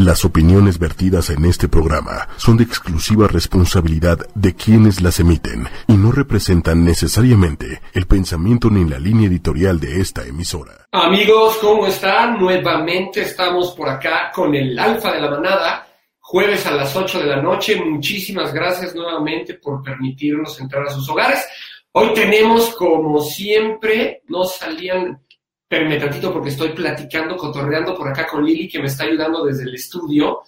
Las opiniones vertidas en este programa son de exclusiva responsabilidad de quienes las emiten y no representan necesariamente el pensamiento ni la línea editorial de esta emisora. Amigos, ¿cómo están? Nuevamente estamos por acá con el Alfa de la Manada, jueves a las 8 de la noche. Muchísimas gracias nuevamente por permitirnos entrar a sus hogares. Hoy tenemos, como siempre, nos salían Espérenme tantito porque estoy platicando, cotorreando por acá con Lili, que me está ayudando desde el estudio.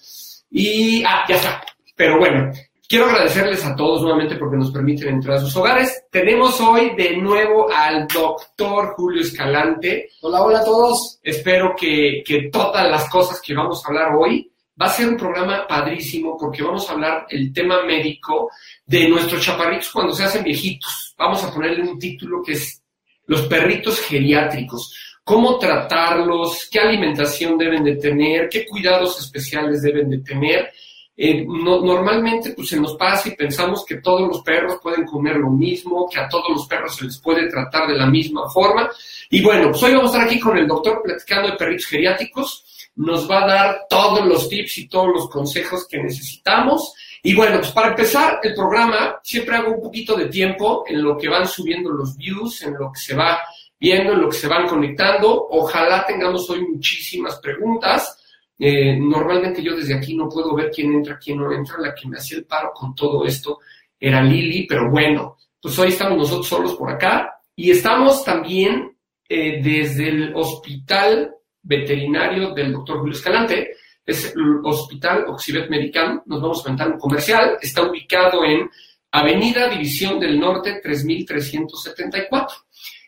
Y, ah, ya está. Pero bueno, quiero agradecerles a todos nuevamente porque nos permiten entrar a sus hogares. Tenemos hoy de nuevo al doctor Julio Escalante. Hola, hola a todos. Espero que, que todas las cosas que vamos a hablar hoy va a ser un programa padrísimo porque vamos a hablar el tema médico de nuestros chaparritos cuando se hacen viejitos. Vamos a ponerle un título que es los perritos geriátricos cómo tratarlos, qué alimentación deben de tener, qué cuidados especiales deben de tener. Eh, normalmente pues se nos pasa y pensamos que todos los perros pueden comer lo mismo, que a todos los perros se les puede tratar de la misma forma. Y bueno, pues hoy vamos a estar aquí con el doctor platicando de perritos geriátricos. Nos va a dar todos los tips y todos los consejos que necesitamos. Y bueno, pues para empezar el programa, siempre hago un poquito de tiempo en lo que van subiendo los views, en lo que se va viendo, en lo que se van conectando. Ojalá tengamos hoy muchísimas preguntas. Eh, normalmente yo desde aquí no puedo ver quién entra, quién no entra. La que me hacía el paro con todo esto era Lili, pero bueno, pues hoy estamos nosotros solos por acá y estamos también eh, desde el Hospital Veterinario del Dr. Julio Escalante. Es el Hospital Oxibet Medical. Nos vamos a comentar un comercial. Está ubicado en Avenida División del Norte 3374.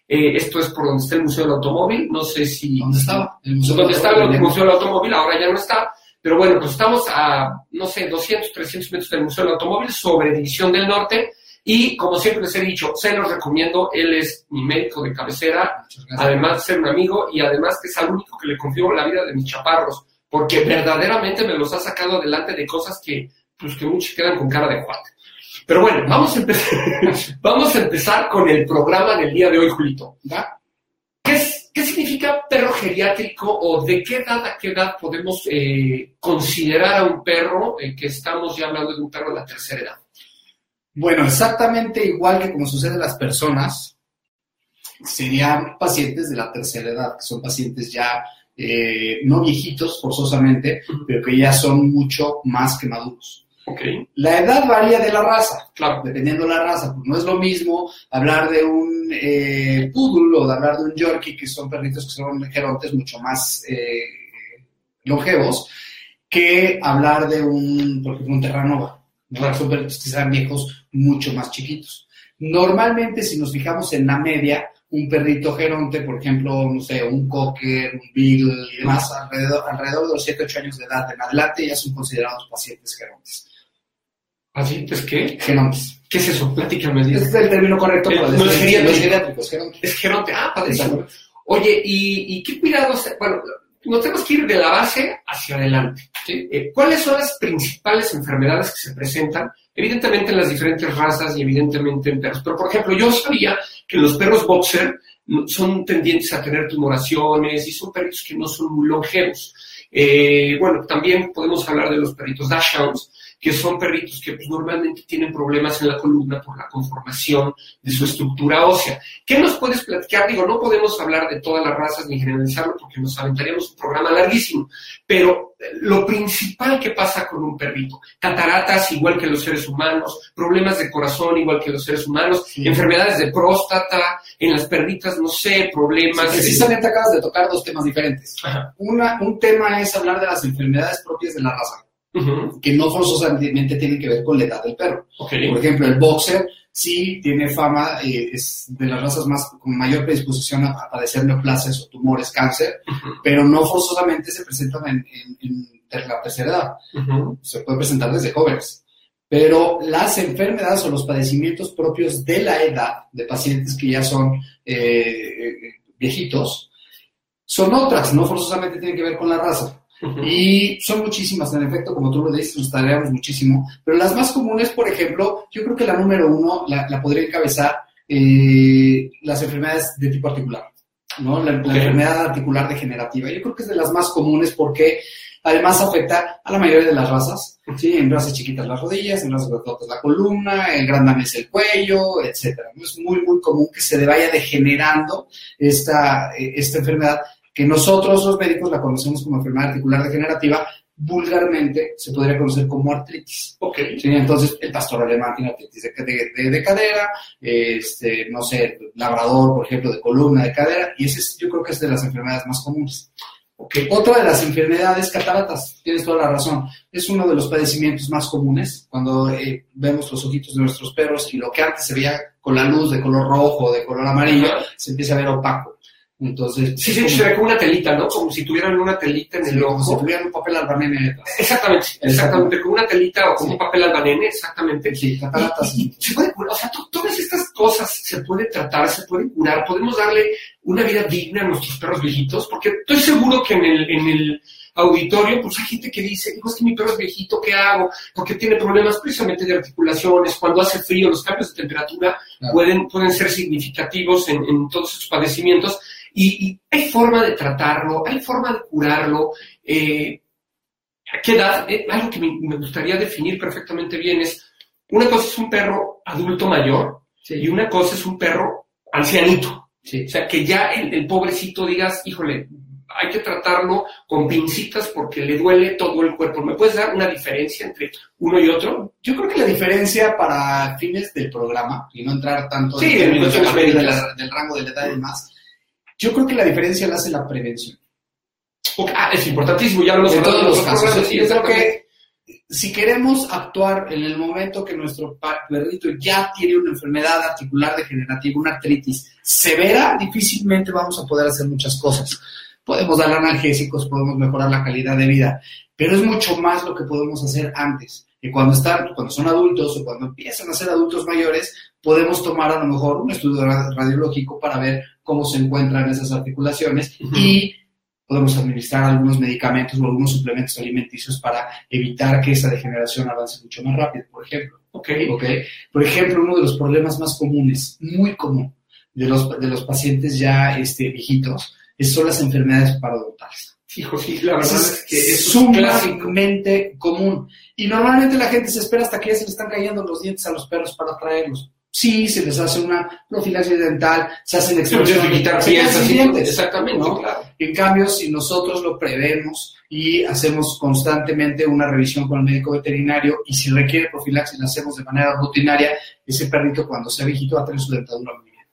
Eh, esto es por donde está el Museo del Automóvil. No sé si. ¿Dónde estaba? El Museo ¿Dónde estaba el Museo del Automóvil? Ahora ya no está. Pero bueno, pues estamos a, no sé, 200, 300 metros del Museo del Automóvil sobre División del Norte. Y como siempre les he dicho, se los recomiendo. Él es mi médico de cabecera, además de ser un amigo y además que es el único que le confío la vida de mis chaparros, porque verdaderamente me los ha sacado adelante de cosas que, pues, que muchos quedan con cara de cuate. Pero bueno, vamos a empezar, vamos a empezar con el programa del día de hoy, Julito. ¿Qué, ¿Qué, significa perro geriátrico o de qué edad a qué edad podemos eh, considerar a un perro eh, que estamos ya hablando de un perro de la tercera edad? Bueno, exactamente igual que como sucede en las personas, serían pacientes de la tercera edad, que son pacientes ya eh, no viejitos forzosamente, pero que ya son mucho más que maduros. La edad varía de la raza, claro, dependiendo de la raza. Pues no es lo mismo hablar de un eh, poodle o de hablar de un yorkie, que son perritos que son gerontes mucho más eh, longevos, que hablar de un, por ejemplo, un terranova. Son perritos que sean viejos mucho más chiquitos. Normalmente, si nos fijamos en la media, un perrito geronte, por ejemplo, no sé, un cocker, un beagle y demás, alrededor, alrededor de los 7-8 años de edad en adelante ya son considerados pacientes gerontes. ¿Pacientes qué? Genomes. ¿Qué es eso? Platícame. Es el término correcto para. No es geriátrico, es geronte. Es geronte. Ah, padre. Oye, ¿y, ¿y, qué cuidados? Bueno, nos tenemos que ir de la base hacia adelante. Eh, ¿Cuáles son las principales enfermedades que se presentan? Evidentemente en las diferentes razas y evidentemente en perros. Pero, por ejemplo, yo sabía que los perros boxer son tendientes a tener tumoraciones y son perritos que no son muy longevos. Eh, bueno, también podemos hablar de los perritos dachshunds, que son perritos que pues, normalmente tienen problemas en la columna por la conformación de su estructura ósea. ¿Qué nos puedes platicar? Digo, no podemos hablar de todas las razas ni generalizarlo porque nos aventaríamos un programa larguísimo, pero eh, lo principal que pasa con un perrito, cataratas igual que los seres humanos, problemas de corazón igual que los seres humanos, enfermedades de próstata, en las perritas, no sé, problemas. precisamente acabas de tocar dos temas diferentes. Una, un tema es hablar de las enfermedades propias de la raza que no forzosamente tienen que ver con la edad del perro. Por ejemplo, el boxer sí tiene fama, eh, es de las razas más con mayor predisposición a, padecer neoplasias o tumores, cáncer, pero no forzosamente se presentan en, la tercera edad. Se puede presentar desde jóvenes. Pero las enfermedades o los padecimientos propios de la edad de pacientes que ya son eh, viejitos son otras, no forzosamente tienen que ver con la raza. Y son muchísimas, en efecto, como tú lo dices, nos tardamos muchísimo. Pero las más comunes, por ejemplo, yo creo que la número uno la, podría encabezar eh, las enfermedades de tipo articular. ¿no? La, la enfermedad articular degenerativa. Yo creo que es de las más comunes porque además afecta a la mayoría de las razas, ¿sí? En razas chiquitas las rodillas, en razas grandotas la columna, en grandanes el cuello, etcétera. Es muy, muy común que se vaya degenerando esta, eh, esta enfermedad que nosotros los médicos la conocemos como enfermedad articular degenerativa, vulgarmente se podría conocer como artritis. Sí, entonces, el pastor alemán tiene artritis de, de- de- de cadera, este, no sé, labrador, por ejemplo, de columna, de cadera, y ese es, yo creo que es de las enfermedades más comunes. Otra de las enfermedades, cataratas, tienes toda la razón, es uno de los padecimientos más comunes cuando eh, vemos los ojitos de nuestros perros y lo que antes se veía con la luz de color rojo, de color amarillo, se empieza a ver opaco. Entonces, Sí, sí, se ve como una telita, ¿no? Como si tuvieran una telita en sí, el como si ojo. tuvieran un papel albanene. Exactamente, exactamente, como una telita o como un papel albanene, exactamente. Sí, cataratas. Y- y se puede curar, o sea, to- todas estas cosas se pueden tratar, se pueden curar, podemos darle una vida digna a nuestros perros viejitos, porque estoy seguro que en el, en el auditorio, pues hay gente que dice, "Digo, es que mi perro es viejito, ¿qué hago? Porque tiene problemas precisamente de articulaciones, cuando hace frío, los cambios de temperatura Claro. pueden, pueden ser significativos en, en todos estos padecimientos, y, y hay forma de tratarlo, hay forma de curarlo, eh, ¿A qué edad? Eh, algo que me, me gustaría definir perfectamente bien es, una cosa es un perro adulto mayor y una cosa es un perro ancianito. Sí. O sea, que ya el, el pobrecito digas, híjole, hay que tratarlo con pincitas porque le duele todo el cuerpo. ¿Me puedes dar una diferencia entre uno y otro? Yo creo que la diferencia para fines del programa, y no entrar tanto Sí, en términos de la- del rango de la edad y demás, yo creo que la diferencia la hace la prevención. Ah, es importantísimo, ya lo hemos En todos los casos. yo creo que si queremos actuar en el momento que nuestro perrito ya tiene una enfermedad articular degenerativa, una artritis severa, difícilmente vamos a poder hacer muchas cosas. Podemos dar analgésicos, podemos mejorar la calidad de vida, pero es mucho más lo que podemos hacer antes. Que cuando están, cuando son adultos o cuando empiezan a ser adultos mayores, podemos tomar a lo mejor un estudio ra- radiológico para ver cómo se encuentran esas articulaciones y podemos administrar algunos medicamentos o algunos suplementos alimenticios para evitar que esa degeneración avance mucho más rápido, por ejemplo. Ok, ¿ok? Por ejemplo, uno de los problemas más comunes, muy común, de los, de los pacientes ya este, viejitos, es- son las enfermedades parodontales. hijo, sí, la verdad Eso es que es sumamente común. Y normalmente la gente se espera hasta que ya se le están cayendo los dientes a los perros para traerlos. Sí, se les hace una profilaxis dental, se hacen extracciones quitar piezas, exactamente, ¿no? claro. En cambio, si nosotros lo prevemos y hacemos constantemente una revisión con el médico veterinario y si requiere profilaxis la hacemos de manera rutinaria, ese perrito cuando sea viejito va a tener su dentadura muy bien.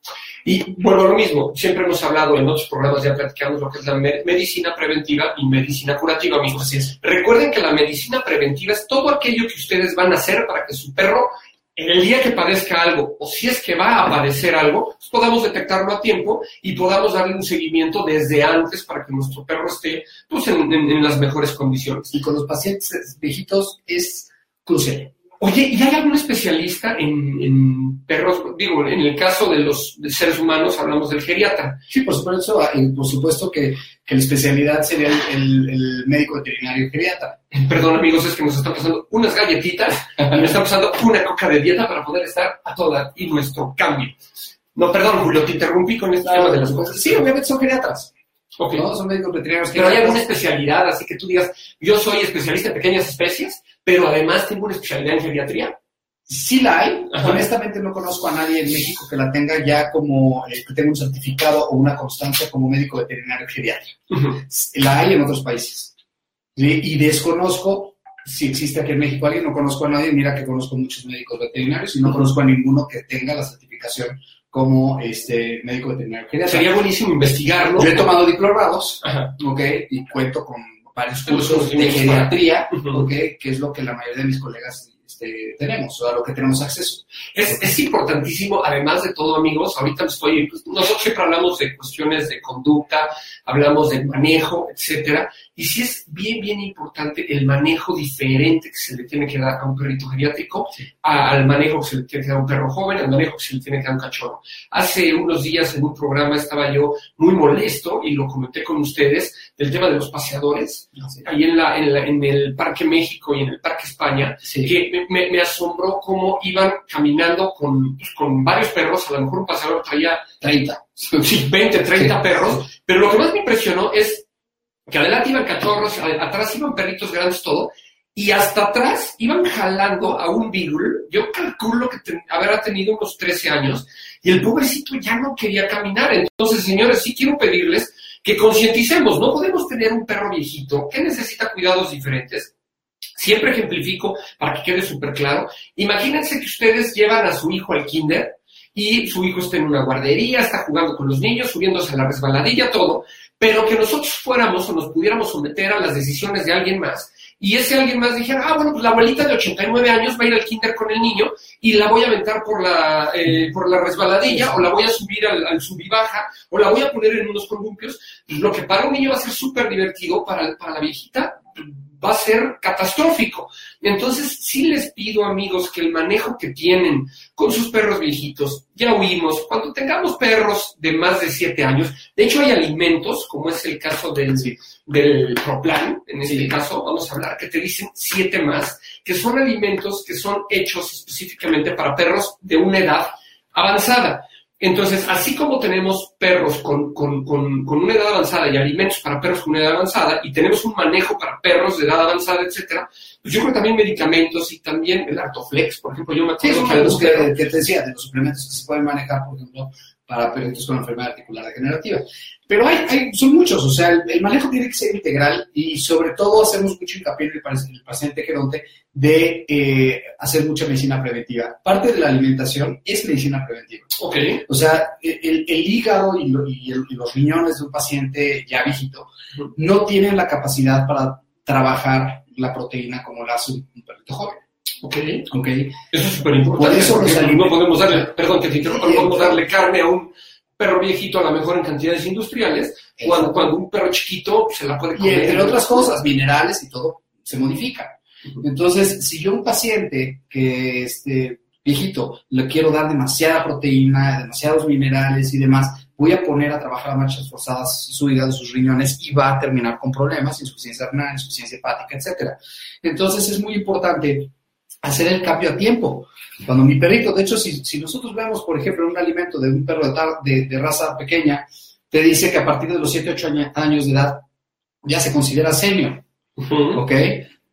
Y vuelvo a lo mismo, siempre hemos hablado en otros programas, ya platicamos lo que es la me- medicina preventiva y medicina curativa, amigos. Así es. Recuerden que la medicina preventiva es todo aquello que ustedes van a hacer para que su perro, en el día que padezca algo, o si es que va a padecer algo, pues podamos detectarlo a tiempo y podamos darle un seguimiento desde antes para que nuestro perro esté pues, en- en las mejores condiciones. Y con los pacientes viejitos es crucial. Oye, ¿y hay algún especialista en, en perros? Digo, en el caso de los seres humanos hablamos del geriatra. Sí, por supuesto, y por supuesto que, que la especialidad sería el, el- el médico veterinario geriatra. Perdón, amigos, es que nos están pasando unas galletitas y nos están pasando una coca de dieta para poder estar a toda y nuestro cambio. No, perdón, Julio, te interrumpí con este tema de las cosas. Sí, obviamente son geriatras, Ok. ¿no? Son médicos veterinarios Pero hay alguna especialidad, así que tú digas, yo soy especialista en pequeñas especies, pero además tengo una especialidad en geriatría. Sí la hay. Ajá. Honestamente no conozco a nadie en México que la tenga ya como, eh, que tenga un certificado o una constancia como médico veterinario geriatra. Ujú. La hay en otros países. ¿sí? Y desconozco si existe aquí en México alguien, no conozco a nadie, mira que conozco muchos médicos veterinarios y no conozco a ninguno que tenga la certificación como este médico veterinario geriatra. Sería buenísimo investigarlo. Yo he tomado diplomados, Ajá. ¿ok? Y cuento con varios Los cursos de geriatría. Que es lo que la mayoría de mis colegas este, tenemos, o a lo que tenemos acceso. Es, es importantísimo, además de todo, amigos, ahorita estoy, pues, nosotros siempre hablamos de cuestiones de conducta, hablamos del manejo, etcétera, y sí es bien, bien importante el manejo diferente que se le tiene que dar a un perrito geriátrico, al manejo que se le tiene que dar a un perro joven, al manejo que se le tiene que dar a un cachorro. Hace unos días en un programa estaba yo muy molesto y lo comenté con ustedes del tema de los paseadores, ahí en, la, en, la- en el Parque México y en el Parque España, Sí. que me, me- asombró cómo iban caminando con, pues, con varios perros, a lo mejor un paseador traía 30. sí, 20, 30 perros, pero lo que más me impresionó es que adelante iban cachorros, atrás iban perritos grandes, todo, y hasta atrás iban jalando a un Beagle, yo calculo que habrá tenido unos 13 años, y el pobrecito ya no quería caminar. Entonces, señores, sí quiero pedirles que concienticemos, no podemos tener un perro viejito que necesita cuidados diferentes. Siempre ejemplifico para que quede súper claro. Imagínense que ustedes llevan a su hijo al kinder y su hijo está en una guardería, está jugando con los niños, subiéndose a la resbaladilla, todo, pero que nosotros fuéramos o nos pudiéramos someter a las decisiones de alguien más y ese alguien más dijera, ah, bueno, pues la abuelita de 89 años va a ir al kinder con el niño y la voy a aventar por la, eh, por la resbaladilla o la voy a subir al, al baja o la voy a poner en unos columpios. Lo que para un niño va a ser súper divertido, para, para la viejita va a ser catastrófico. Entonces, sí les pido, amigos, que el manejo que tienen con sus perros viejitos, ya oímos, cuando tengamos perros de más de siete años, de hecho hay alimentos, como es el caso del, del Proplan, en este caso vamos a hablar, que te dicen siete más, que son alimentos que son hechos específicamente para perros de una edad avanzada. Entonces, así como tenemos perros con, una edad avanzada y alimentos para perros con una edad avanzada, y tenemos un manejo para perros de edad avanzada, etcétera, pues yo creo también medicamentos y también el Artoflex, por ejemplo, yo me acuerdo que, que, que, te decía, de los suplementos que se pueden manejar, por ejemplo, para perritos con enfermedad articular degenerativa. Pero hay, hay, son muchos, o sea, el, manejo tiene que ser integral y sobre todo hacemos mucho hincapié en el, paciente geronte de eh, hacer mucha medicina preventiva. Parte de la alimentación es medicina preventiva. Okay. O sea, el, hígado y, los riñones de un paciente ya viejito no tienen la capacidad para trabajar la proteína como la hace un perrito joven. Ok. okay. Eso es súper importante. Por eso no podemos darle, perdón que te interrumpa, no podemos darle carne a un perro viejito a lo mejor en cantidades industriales, cuando, cuando, un perro chiquito se la puede comer. Y entre otras cosas, minerales y todo, se modifica. Entonces, si yo a un paciente que este viejito le quiero dar demasiada proteína, demasiados minerales y demás, voy a poner a trabajar a marchas forzadas su hígado, sus riñones y va a terminar con problemas, insuficiencia renal, insuficiencia hepática, etc. Entonces, es muy importante hacer el cambio a tiempo. Cuando mi perrito, de hecho, si, si nosotros vemos, por ejemplo, un alimento de un perro de, de, raza pequeña, te dice que a partir de los 7, 8 años de edad ya se considera senior. ¿Ok?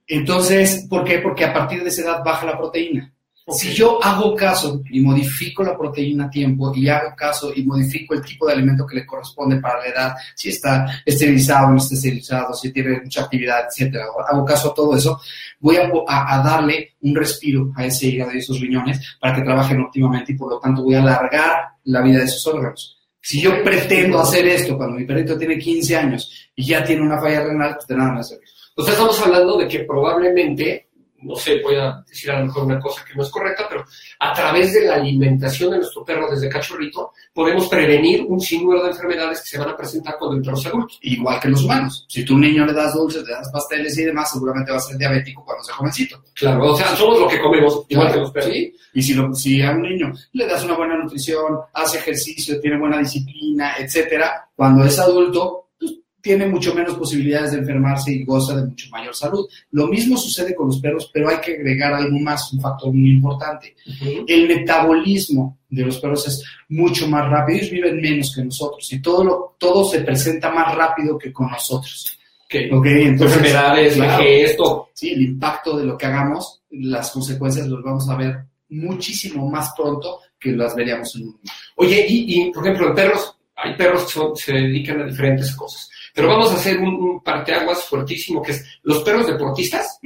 Entonces, ¿por qué? Porque a partir de esa edad baja la proteína. Si yo hago caso y modifico la proteína a tiempo y hago caso y modifico el tipo de alimento que le corresponde para la edad, si está esterilizado o no está esterilizado, si tiene mucha actividad, etcétera, hago caso a todo eso, voy a, a, darle un respiro a ese hígado y esos riñones para que trabajen óptimamente y por lo tanto voy a alargar la vida de esos órganos. Si yo pretendo hacer esto cuando mi perrito tiene 15 años y ya tiene una falla renal, pues de nada me hace. Entonces estamos hablando de que probablemente no sé, voy a decir a lo mejor una cosa que no es correcta, pero a través de la alimentación de nuestro perro desde cachorrito, podemos prevenir un sinnúmero de enfermedades que se van a presentar cuando el perro es adulto. Igual que los humanos. Si tú a un niño le das dulces, le das pasteles y demás, seguramente va a ser diabético cuando sea jovencito. Claro, o sea, somos lo que comemos, igual que los perros. ¿sí? Y si, si a un niño le das una buena nutrición, hace ejercicio, tiene buena disciplina, etcétera, cuando es adulto, tiene mucho menos posibilidades de enfermarse y goza de mucho mayor salud. Lo mismo sucede con los perros, pero hay que agregar algo más, un factor muy importante. El metabolismo de los perros es mucho más rápido, ellos viven menos que nosotros y todo, lo, todo se presenta más rápido que con nosotros. Okay. okay entonces, enfermedades, esto. Sí, el impacto de lo que hagamos, las consecuencias los vamos a ver muchísimo más pronto que las veríamos en un Oye, y, y por ejemplo, en perros, hay perros que se dedican a diferentes cosas. Pero vamos a hacer un, parteaguas fuertísimo que es los perros deportistas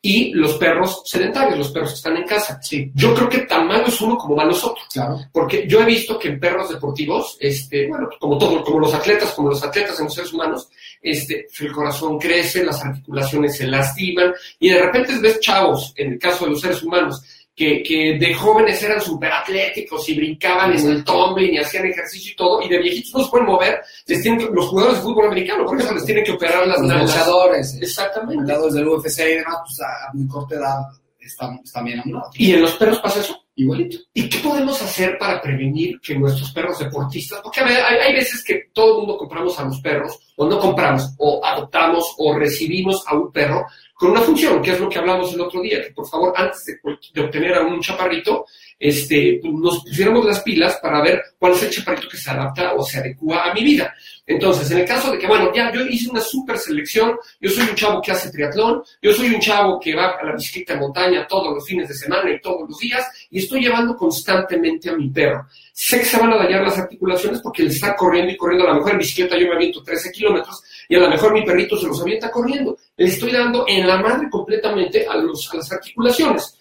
y los perros sedentarios, los perros que están en casa. Sí. Yo creo que tan malo es uno como van los otros. Claro. Porque yo he visto que en perros deportivos, este, bueno, como todos, como los atletas, como los atletas en los seres humanos, este, el corazón crece, las articulaciones se lastiman y de repente ves chavos, en el caso de los seres humanos, que, que de jóvenes eran súper atléticos y brincaban en el tumbling y hacían ejercicio y todo, y de viejitos no se pueden mover, les tienen los jugadores de fútbol americano, por eso les tienen que operar las Los luchadores, exactamente. Los del UFC y demás, pues a muy corta edad están, están bien lado. ¿Y en los perros pasa eso? Igualito. ¿Y qué podemos hacer para prevenir que nuestros perros deportistas, porque a ver, hay, hay, veces que todo el mundo compramos a los perros, o no compramos, o adoptamos, o recibimos a un perro con una función, que es lo que hablamos el otro día, que por favor, antes de, obtener a un chaparrito, este, nos pusiéramos las pilas para ver cuál es el chaparrito que se adapta o se adecua a mi vida. Entonces, en el caso de que, bueno, ya yo hice una super selección, yo soy un chavo que hace triatlón, yo soy un chavo que va a la bicicleta de montaña todos los fines de semana y todos los días, y estoy llevando constantemente a mi perro. Sé que se van a dañar las articulaciones porque él está corriendo y corriendo. A lo mejor en bicicleta yo me aviento 13 kilómetros y a lo mejor mi perrito se los avienta corriendo. Le estoy dando en la madre completamente a, las articulaciones.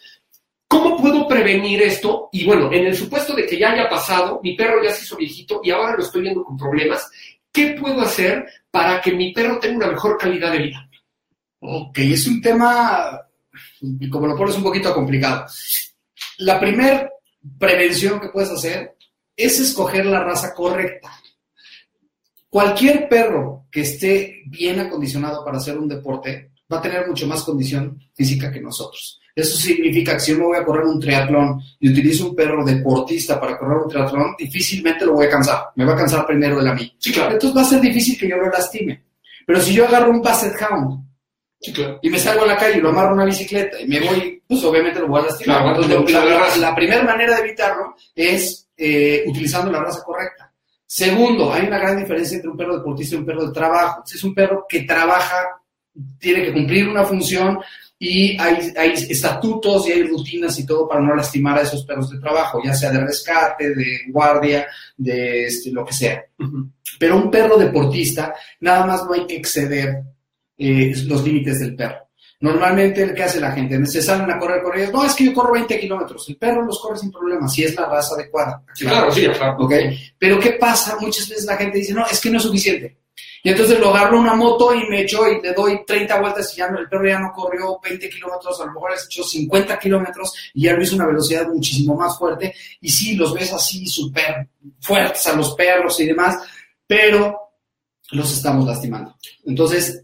¿Cómo puedo prevenir esto? Y bueno, en el supuesto de que ya haya pasado, mi perro ya se hizo viejito y ahora lo estoy viendo con problemas, ¿Qué puedo hacer para que mi perro tenga una mejor calidad de vida? Ok, es un tema, como lo pones, un poquito complicado. La primera prevención que puedes hacer es escoger la raza correcta. Cualquier perro que esté bien acondicionado para hacer un deporte va a tener mucho más condición física que nosotros. Eso significa que si yo me voy a correr un triatlón y utilizo un perro deportista para correr un triatlón, difícilmente lo voy a cansar. Me va a cansar primero de a mí. Sí, claro. Entonces va a ser difícil que yo lo lastime. Pero si yo agarro un Basset Hound Sí, claro. y me salgo a la calle y lo amarro a una bicicleta y me voy, pues obviamente lo voy a lastimar. Claro, Entonces, la- la, la la- raza. la primera manera de evitarlo es eh, utilizando la raza correcta. Segundo, hay una gran diferencia entre un perro deportista y un perro de trabajo. Es un perro que trabaja, tiene que cumplir una función y hay, hay estatutos y hay rutinas y todo para no lastimar a esos perros de trabajo, ya sea de rescate, de guardia, de este, lo que sea. Pero un perro deportista, nada más no hay que exceder eh, los límites del perro. Normalmente, ¿qué hace la gente? Se salen a correr con ellos. No, es que yo corro 20 kilómetros. El perro los corre sin problema, si es la raza adecuada. Claro, sí, claro. ¿Ok? Pero ¿qué pasa? Muchas veces la gente dice, no, es que no es suficiente. Y entonces lo agarro una moto y me echo y le doy 30 vueltas y ya no, el perro ya no corrió 20 kilómetros, a lo mejor has hecho 50 kilómetros y ya lo hizo una velocidad muchísimo más fuerte. Y sí, los ves así súper fuertes a los perros y demás, pero los estamos lastimando. Entonces,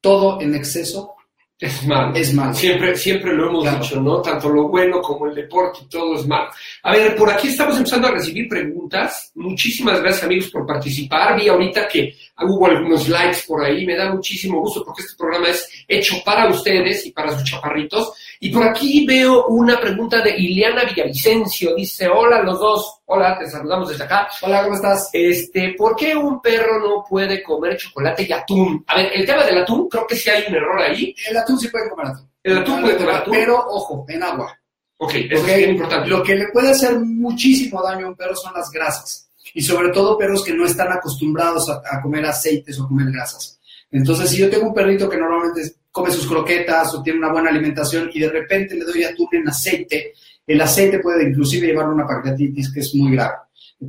todo en exceso Es malo. es malo. Siempre, siempre lo hemos Claro. dicho, ¿no? Tanto lo bueno como el deporte y todo es malo. A ver, por aquí estamos empezando a recibir preguntas. Muchísimas gracias, amigos, por participar. Vi ahorita que hubo algunos likes por ahí. Me da muchísimo gusto porque este programa es hecho para ustedes y para sus chaparritos. Y por aquí veo una pregunta de Ileana Villavicencio. Dice, hola los dos. Hola, te saludamos desde acá. Hola, ¿cómo estás? Este, ¿por qué un perro no puede comer chocolate y atún? A ver, el tema del atún, creo que sí hay un error ahí. El atún sí puede comer atún. El atún puede comer atún. Pero, ojo, en agua. Ok, eso Ok, es bien importante. Lo que le puede hacer muchísimo daño a un perro son las grasas. Y sobre todo perros que no están acostumbrados a, a comer aceites o comer grasas. Entonces, si yo tengo un perrito que normalmente come sus croquetas o tiene una buena alimentación y de repente le doy atún en aceite, el aceite puede inclusive llevar una pancreatitis que es muy grave.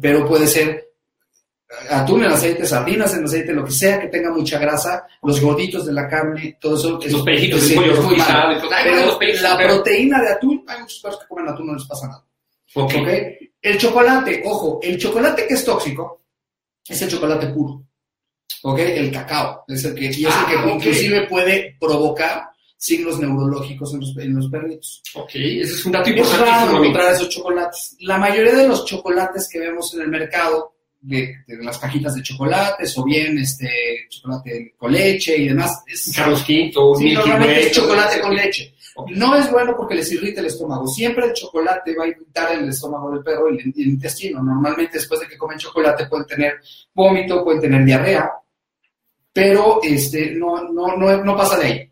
Pero puede ser atún en aceite, sardinas en aceite, lo que sea que tenga mucha grasa, los gorditos de la carne, todo eso. es- Los pellejitos sí, de pollo muy Pero la proteína de atún, hay muchos perros que comen atún, no les pasa nada. El chocolate, ojo, el chocolate que es tóxico es el chocolate puro. ¿Ok? El cacao. Es el que, y es el Ah, que ok. inclusive puede provocar signos neurológicos en los, en los perritos. Ok, ese es un dato Es encontrar esos chocolates. La mayoría de los chocolates que vemos en el mercado, de, de las cajitas de chocolates, o bien este chocolate con leche y demás, es, Carlos V, Sí, Milky Way, es chocolate con leche. No es bueno porque les irrita el estómago. Siempre el chocolate va a irritar el estómago del perro y el, intestino. Normalmente después de que comen chocolate pueden tener vómito, pueden tener diarrea, pero este, no, no, no, no pasa de ahí.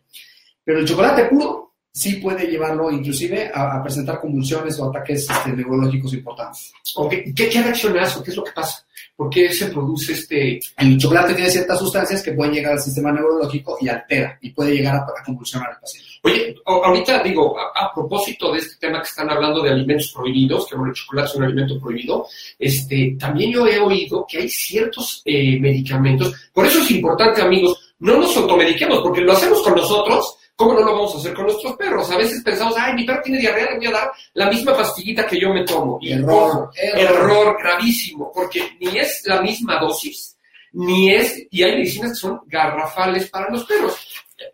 Pero el chocolate puro sí puede llevarlo inclusive a, presentar convulsiones o ataques este, neurológicos importantes. Ok, ¿Qué, ¿Qué reacción hace? ¿Qué es lo que pasa? ¿Por qué se produce este...? El chocolate tiene ciertas sustancias que pueden llegar al sistema neurológico y altera y puede llegar a, a convulsionar al paciente. Oye, ahorita digo, a, a propósito de este tema que están hablando de alimentos prohibidos, que bueno, el chocolate es un alimento prohibido, este, también yo he oído que hay ciertos eh, medicamentos. Por eso es importante, amigos, no nos automediquemos, porque lo hacemos con nosotros, ¿cómo no lo vamos a hacer con nuestros perros? A veces pensamos, ay, mi perro tiene diarrea, le voy a dar la misma pastillita que yo me tomo. Y Error, error. error gravísimo, porque ni es la misma dosis, ni es, y hay medicinas que son garrafales para los perros.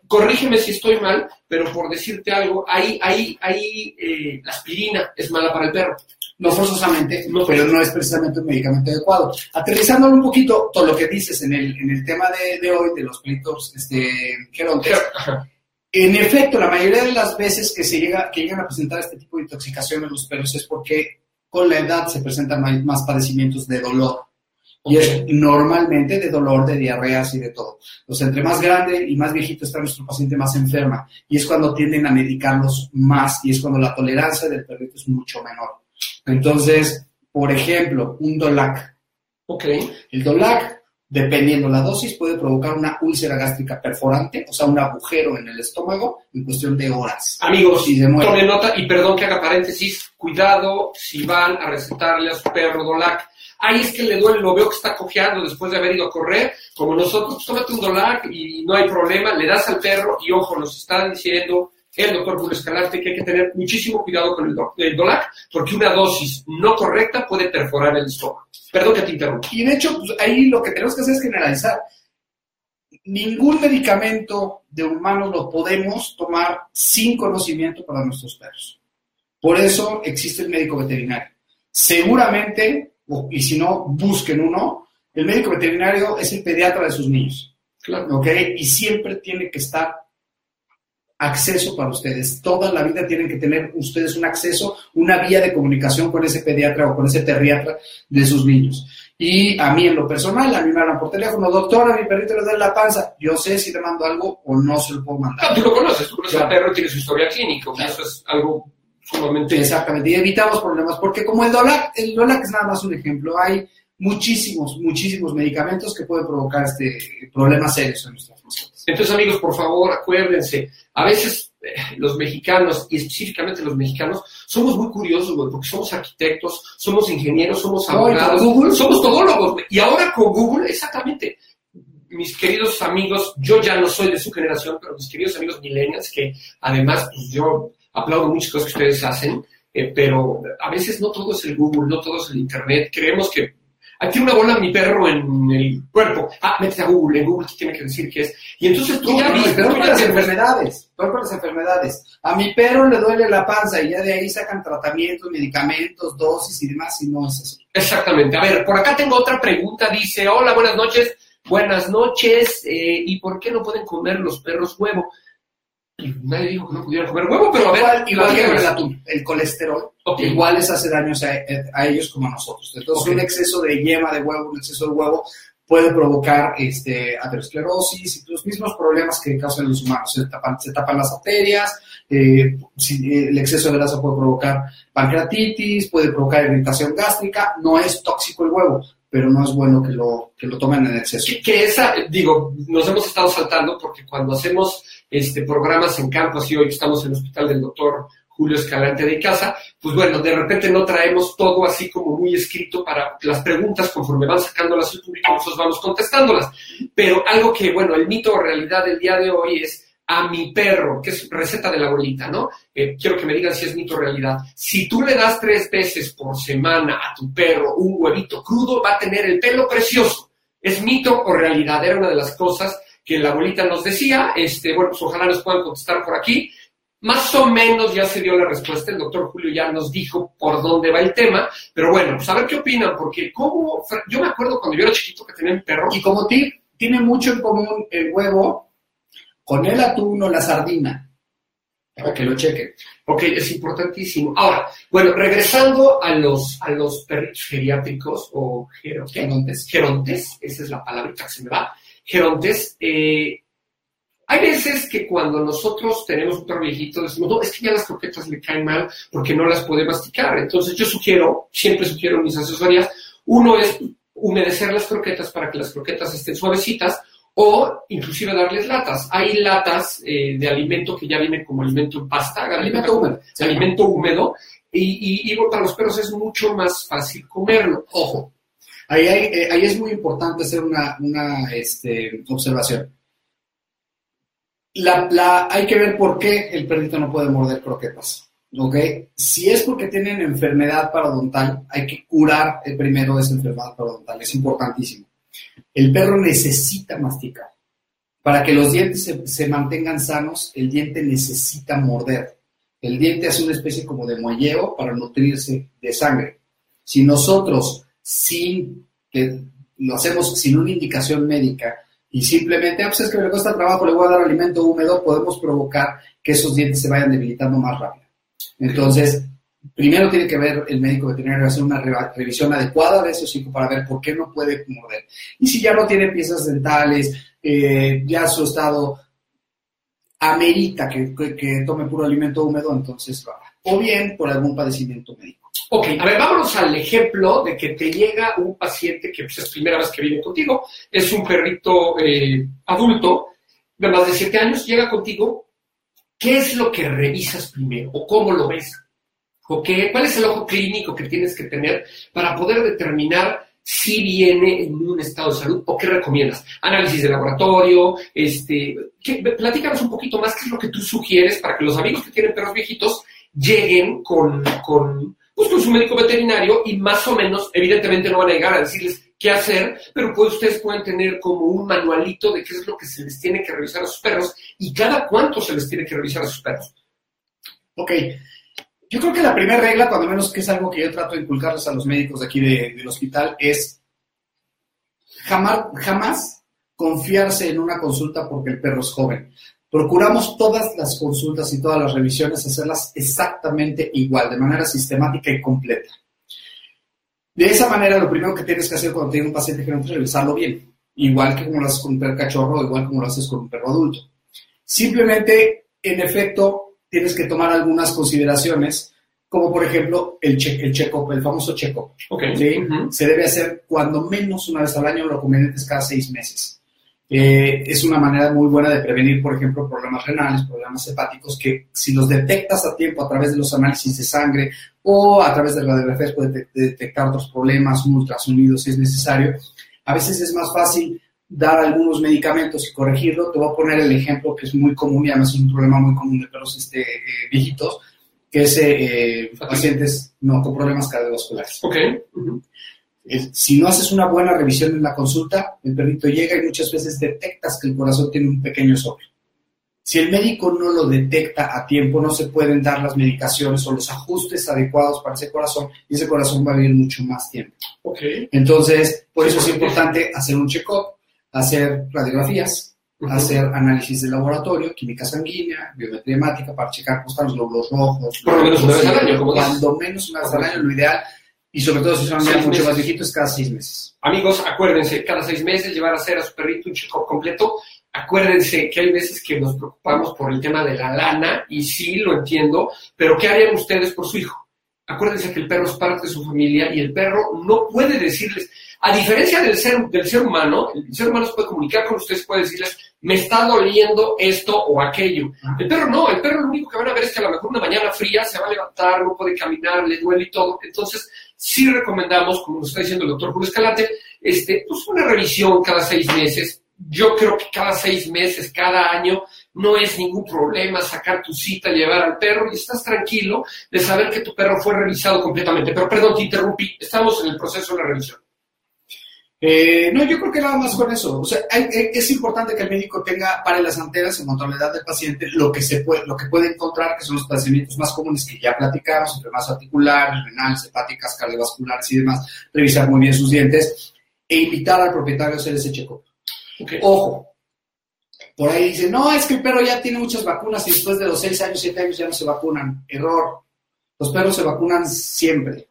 Corrígeme si estoy mal, pero por decirte algo, ahí, ahí, ahí, eh, la aspirina es mala para el perro. No forzosamente, No pero no es precisamente un medicamento adecuado. Aterrizándolo un poquito, todo lo que dices en el, en el tema de, de hoy, de los pleitos este, gerontes, Ajá. En efecto, la mayoría de las veces que se llega, que llegan a presentar este tipo de intoxicación en los perros es porque con la edad se presentan más, padecimientos de dolor. Y es normalmente de dolor, de diarreas y de todo. Entonces, entre más grande y más viejito está nuestro paciente, más enferma. Y es cuando tienden a medicarlos más y es cuando la tolerancia del perrito es mucho menor. Entonces, por ejemplo, un Dolac. Ok. El Dolac, dependiendo la dosis, puede provocar una úlcera gástrica perforante, o sea, un agujero en el estómago en cuestión de horas. Amigos, muere. tomen nota y perdón que haga paréntesis, cuidado si van a recetarle a su perro Dolac. Ay, es que le duele, lo veo que está cojeando después de haber ido a correr. Como nosotros, pues, tómate un Dolac y no hay problema, le das al perro y ojo, nos están diciendo el doctor Julio Escalante que hay que tener muchísimo cuidado con el, do- el Dolac porque una dosis no correcta puede perforar el estómago. Perdón que te interrumpa. Y de hecho, pues, ahí lo que tenemos que hacer es generalizar. Ningún medicamento de humanos lo podemos tomar sin conocimiento para nuestros perros. Por eso existe el médico veterinario. Seguramente, y si no, busquen uno, el médico veterinario es el pediatra de sus niños. Claro. ¿ok? Y siempre tiene que estar acceso para ustedes. Toda la vida tienen que tener ustedes un acceso, una vía de comunicación con ese pediatra o con ese terriatra de sus niños. Y a mí en lo personal, a mí me hablan por teléfono, doctora, mi perrito le duele la panza. Yo sé si le mando algo o no se lo puedo Ah, mandar. tú lo conoces, tú conoces Claro. al perro, tiene su historia clínica, Claro. eso es algo sumamente... Exactamente, y evitamos problemas, porque como el Dolac, el Dolac es nada más un ejemplo, hay muchísimos, muchísimos medicamentos que pueden provocar este problemas serios en nuestras mascotas. Entonces, amigos, por favor, acuérdense, a veces eh, los mexicanos, y específicamente los mexicanos, somos muy curiosos, güey, porque somos arquitectos, somos ingenieros, somos No, abogados, Google. somos todólogos, güey. y ahora con Google, exactamente. Mis queridos amigos, yo ya no soy de su generación, pero mis queridos amigos millennials, que además, pues yo aplaudo muchas cosas que ustedes hacen, eh, pero a veces no todo es el Google, no todo es el Internet. Creemos que aquí una bola mi perro en el cuerpo. Ah, métete a Google, en Google ¿qué tiene que decir que es. Y entonces tú ya viste, peor ya las enfermedades, peor las enfermedades. A mi perro le duele la panza y ya de ahí sacan tratamientos, medicamentos, dosis y demás, y no es así. Exactamente. A ver, por acá tengo otra pregunta. Dice, hola, buenas noches. Buenas noches. eh, ¿Y por qué no pueden comer los perros huevo? Y Nadie dijo que no pudieran comer huevo, pero a ver. Igual, igual que el atún, el colesterol, igual les hace daños a, a ellos como a nosotros. Entonces, un exceso de yema de huevo, un exceso de huevo puede provocar este, aterosclerosis y los mismos problemas que causan los humanos. Se tapan, se tapan las arterias, eh, eh, el exceso de grasa puede provocar pancreatitis, puede provocar irritación gástrica. No es tóxico el huevo, pero no es bueno que lo, que lo tomen en exceso. que, esa, digo, nos hemos estado saltando porque cuando hacemos este programas en campo, así hoy estamos en el hospital del doctor Julio Escalante de casa, pues bueno, de repente no traemos todo así como muy escrito para las preguntas conforme van sacándolas al público, nosotros vamos contestándolas. Pero algo que, bueno, el mito o realidad del día de hoy es a mi perro, que es receta de la abuelita, ¿no? Eh, quiero que me digan si es mito o realidad. Si tú le das tres veces por semana a tu perro un huevito crudo, va a tener el pelo precioso. ¿Es mito o realidad? Era una de las cosas que la abuelita nos decía. Este, bueno, pues ojalá nos puedan contestar por aquí. Más o menos ya se dio la respuesta. El doctor Julio ya nos dijo por dónde va el tema. Pero bueno, pues a ver qué opinan, porque como yo me acuerdo cuando yo era chiquito que tenía mi perro. Y como tip, tiene mucho en común el huevo con el atún o la sardina. Para que lo chequen. Ok, es importantísimo. Ahora, bueno, regresando a los, a los perritos geriátricos o gero- ¿qué? Entonces, gerontes, esa es la palabrita que se me va, gerontes, eh, hay veces que cuando nosotros tenemos un perro viejito decimos, no, es que ya las croquetas le caen mal porque no las puede masticar. Entonces yo sugiero, siempre sugiero en mis asesorías, uno es humedecer las croquetas para que las croquetas estén suavecitas o inclusive darles latas. Hay latas eh, de alimento que ya vienen como alimento en pasta, alimento húmedo. alimento húmedo, y, y, y para los perros es mucho más fácil comerlo. Ojo, ahí, hay- eh, ahí es muy importante hacer una, una, este, observación. La, la- hay que ver por qué el perrito no puede morder croquetas. ¿ok? Si es porque tienen enfermedad parodontal, hay que curar el primero esa enfermedad parodontal. Es importantísimo. El perro necesita masticar. Para que los dientes se, mantengan sanos, el diente necesita morder. El diente hace una especie como de muelleo para nutrirse de sangre. Si nosotros, sin lo hacemos sin una indicación médica y simplemente, ah, pues es que me cuesta trabajo, le voy a dar alimento húmedo, podemos provocar que esos dientes se vayan debilitando más rápido. Entonces, primero tiene que ver el médico veterinario hacer una revisión adecuada de ese hocico para ver por qué no puede morder. Y si ya no tiene piezas dentales, eh, ya su estado amerita que, que, tome puro alimento húmedo, entonces va. O bien por algún padecimiento médico. Ok, a ver, vámonos al ejemplo de que te llega un paciente que pues, es primera vez que viene contigo, es un perrito eh, adulto de más de 7 años, llega contigo, ¿qué es lo que revisas primero o cómo lo ves? ¿O qué, ¿Cuál es el ojo clínico que tienes que tener para poder determinar si viene en un estado de salud o qué recomiendas. Análisis de laboratorio, este, platícanos un poquito más qué es lo que tú sugieres para que los amigos que tienen perros viejitos lleguen con, con, pues, con su médico veterinario y más o menos, evidentemente no van a llegar a decirles qué hacer, pero pues ustedes pueden tener como un manualito de qué es lo que se les tiene que revisar a sus perros y cada cuánto se les tiene que revisar a sus perros. Ok, yo creo que la primera regla, cuando menos que es algo que yo trato de inculcarles a los médicos de aquí del hospital, es jamás, confiarse en una consulta porque el perro es joven. Procuramos todas las consultas y todas las revisiones hacerlas exactamente igual, de manera sistemática y completa. De esa manera, lo primero que tienes que hacer cuando tienes un paciente no es revisarlo bien, igual que como lo haces con un perro cachorro, igual como lo haces con un perro adulto. Simplemente, en efecto, tienes que tomar algunas consideraciones, como por ejemplo el check el, check el famoso check-up. Se debe hacer cuando menos una vez al año, lo conveniente es cada seis meses. Eh, es una manera muy buena de prevenir, por ejemplo, problemas renales, problemas hepáticos, que si los detectas a tiempo a través de los análisis de sangre o a través de radiografías puedes detectar otros problemas, ultrasonidos si es necesario. A veces es más fácil dar algunos medicamentos y corregirlo. Te voy a poner el ejemplo que es muy común y además es un problema muy común de perros este, eh, viejitos, que es eh, pacientes no, con problemas cardiovasculares. Okay. si no haces una buena revisión en la consulta, el perrito llega y muchas veces detectas que el corazón tiene un pequeño sobre. Si el médico no lo detecta a tiempo, no se pueden dar las medicaciones o los ajustes adecuados para ese corazón y ese corazón va a vivir mucho más tiempo. Okay. Entonces, por eso es importante hacer un check-up hacer radiografías, hacer análisis de laboratorio, química sanguínea, biometría hemática para checar cómo están los glóbulos rojos. Por lo menos una vez al año, como Cuando menos una vez al año, lo ideal, y sobre todo si son animales mucho más viejitos, cada seis meses. Amigos, acuérdense, cada seis meses llevar a hacer a su perrito un check completo. Acuérdense que hay veces que nos preocupamos por el tema de la lana, y sí, lo entiendo, pero ¿qué harían ustedes por su hijo? Acuérdense que el perro es parte de su familia y el perro no puede decirles, a diferencia del ser, del ser humano, el ser humano se puede comunicar con ustedes, puede decirles, me está doliendo esto o aquello. El perro no, el perro lo único que van a ver es que a lo mejor una mañana fría se va a levantar, no puede caminar, le duele y todo. Entonces, sí recomendamos, como nos está diciendo el doctor Julio Escalante, este, pues una revisión cada seis meses. Yo creo que cada seis meses, cada año, no es ningún problema sacar tu cita, llevar al perro y estás tranquilo de saber que tu perro fue revisado completamente. Pero perdón, te interrumpí, estamos en el proceso de la revisión. Eh, no, yo creo que nada más con eso. O sea, es importante que el médico tenga para las antenas en cuanto a la edad del paciente lo que se puede, lo que puede encontrar, que son los padecimientos más comunes que ya platicamos, enfermedades articulares, renales, hepáticas, cardiovasculares y demás, revisar muy bien sus dientes e invitar al propietario a hacer ese check-up. Ojo, por ahí dicen, no, es que el perro ya tiene muchas vacunas y después de los 6 años, 7 años ya no se vacunan. Error. Los perros se vacunan siempre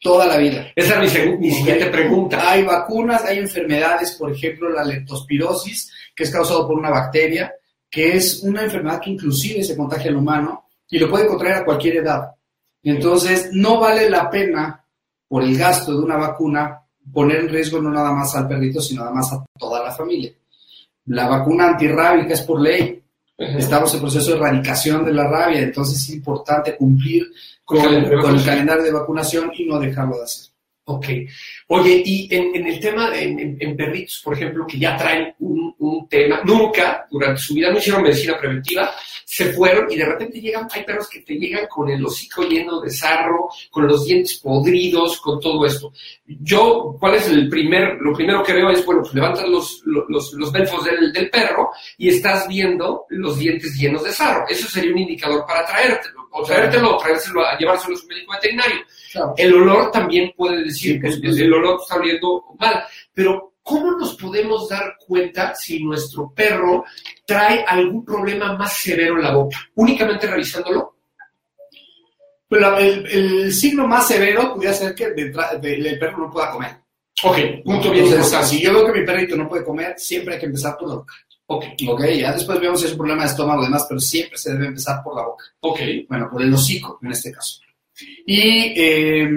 toda la vida. Esa es mi, siguiente pregunta. Hay vacunas, hay enfermedades, por ejemplo, la leptospirosis, que es causado por una bacteria, que es una enfermedad que inclusive se contagia al humano y lo puede contraer a cualquier edad. Entonces, no vale la pena, por el gasto de una vacuna, poner en riesgo no nada más al perrito, sino además a toda la familia. La vacuna antirrábica es por ley, Estamos en proceso de erradicación de la rabia, entonces es importante cumplir con, el calendario de vacunación y no dejarlo de hacer. Ok. Oye, y en, el tema de en, perritos, por ejemplo, que ya traen un, tema, nunca durante su vida no hicieron medicina preventiva, se fueron y de repente llegan, hay perros que te llegan con el hocico lleno de sarro, con los dientes podridos, con todo esto. Yo, ¿cuál es el primer, lo primero que veo es, bueno, pues levantas los, los, los belfos del, del perro y estás viendo los dientes llenos de sarro. Eso sería un indicador para traértelo, o traértelo, o traérselo a llevárselo a su médico veterinario. El olor también puede decir que el olor está oliendo mal, pero ¿cómo nos podemos dar cuenta si nuestro perro trae algún problema más severo en la boca? ¿Únicamente revisándolo? Pero el, el signo más severo pudiera ser que de entra- de- el perro no pueda comer. Ok, punto bien Entonces, importante. si yo veo que mi perrito no puede comer, siempre hay que empezar por la boca. Ok, Ok, ya después vemos si es un problema de estómago y demás, pero siempre se debe empezar por la boca. ok. Bueno, por el hocico en este caso. Y eh,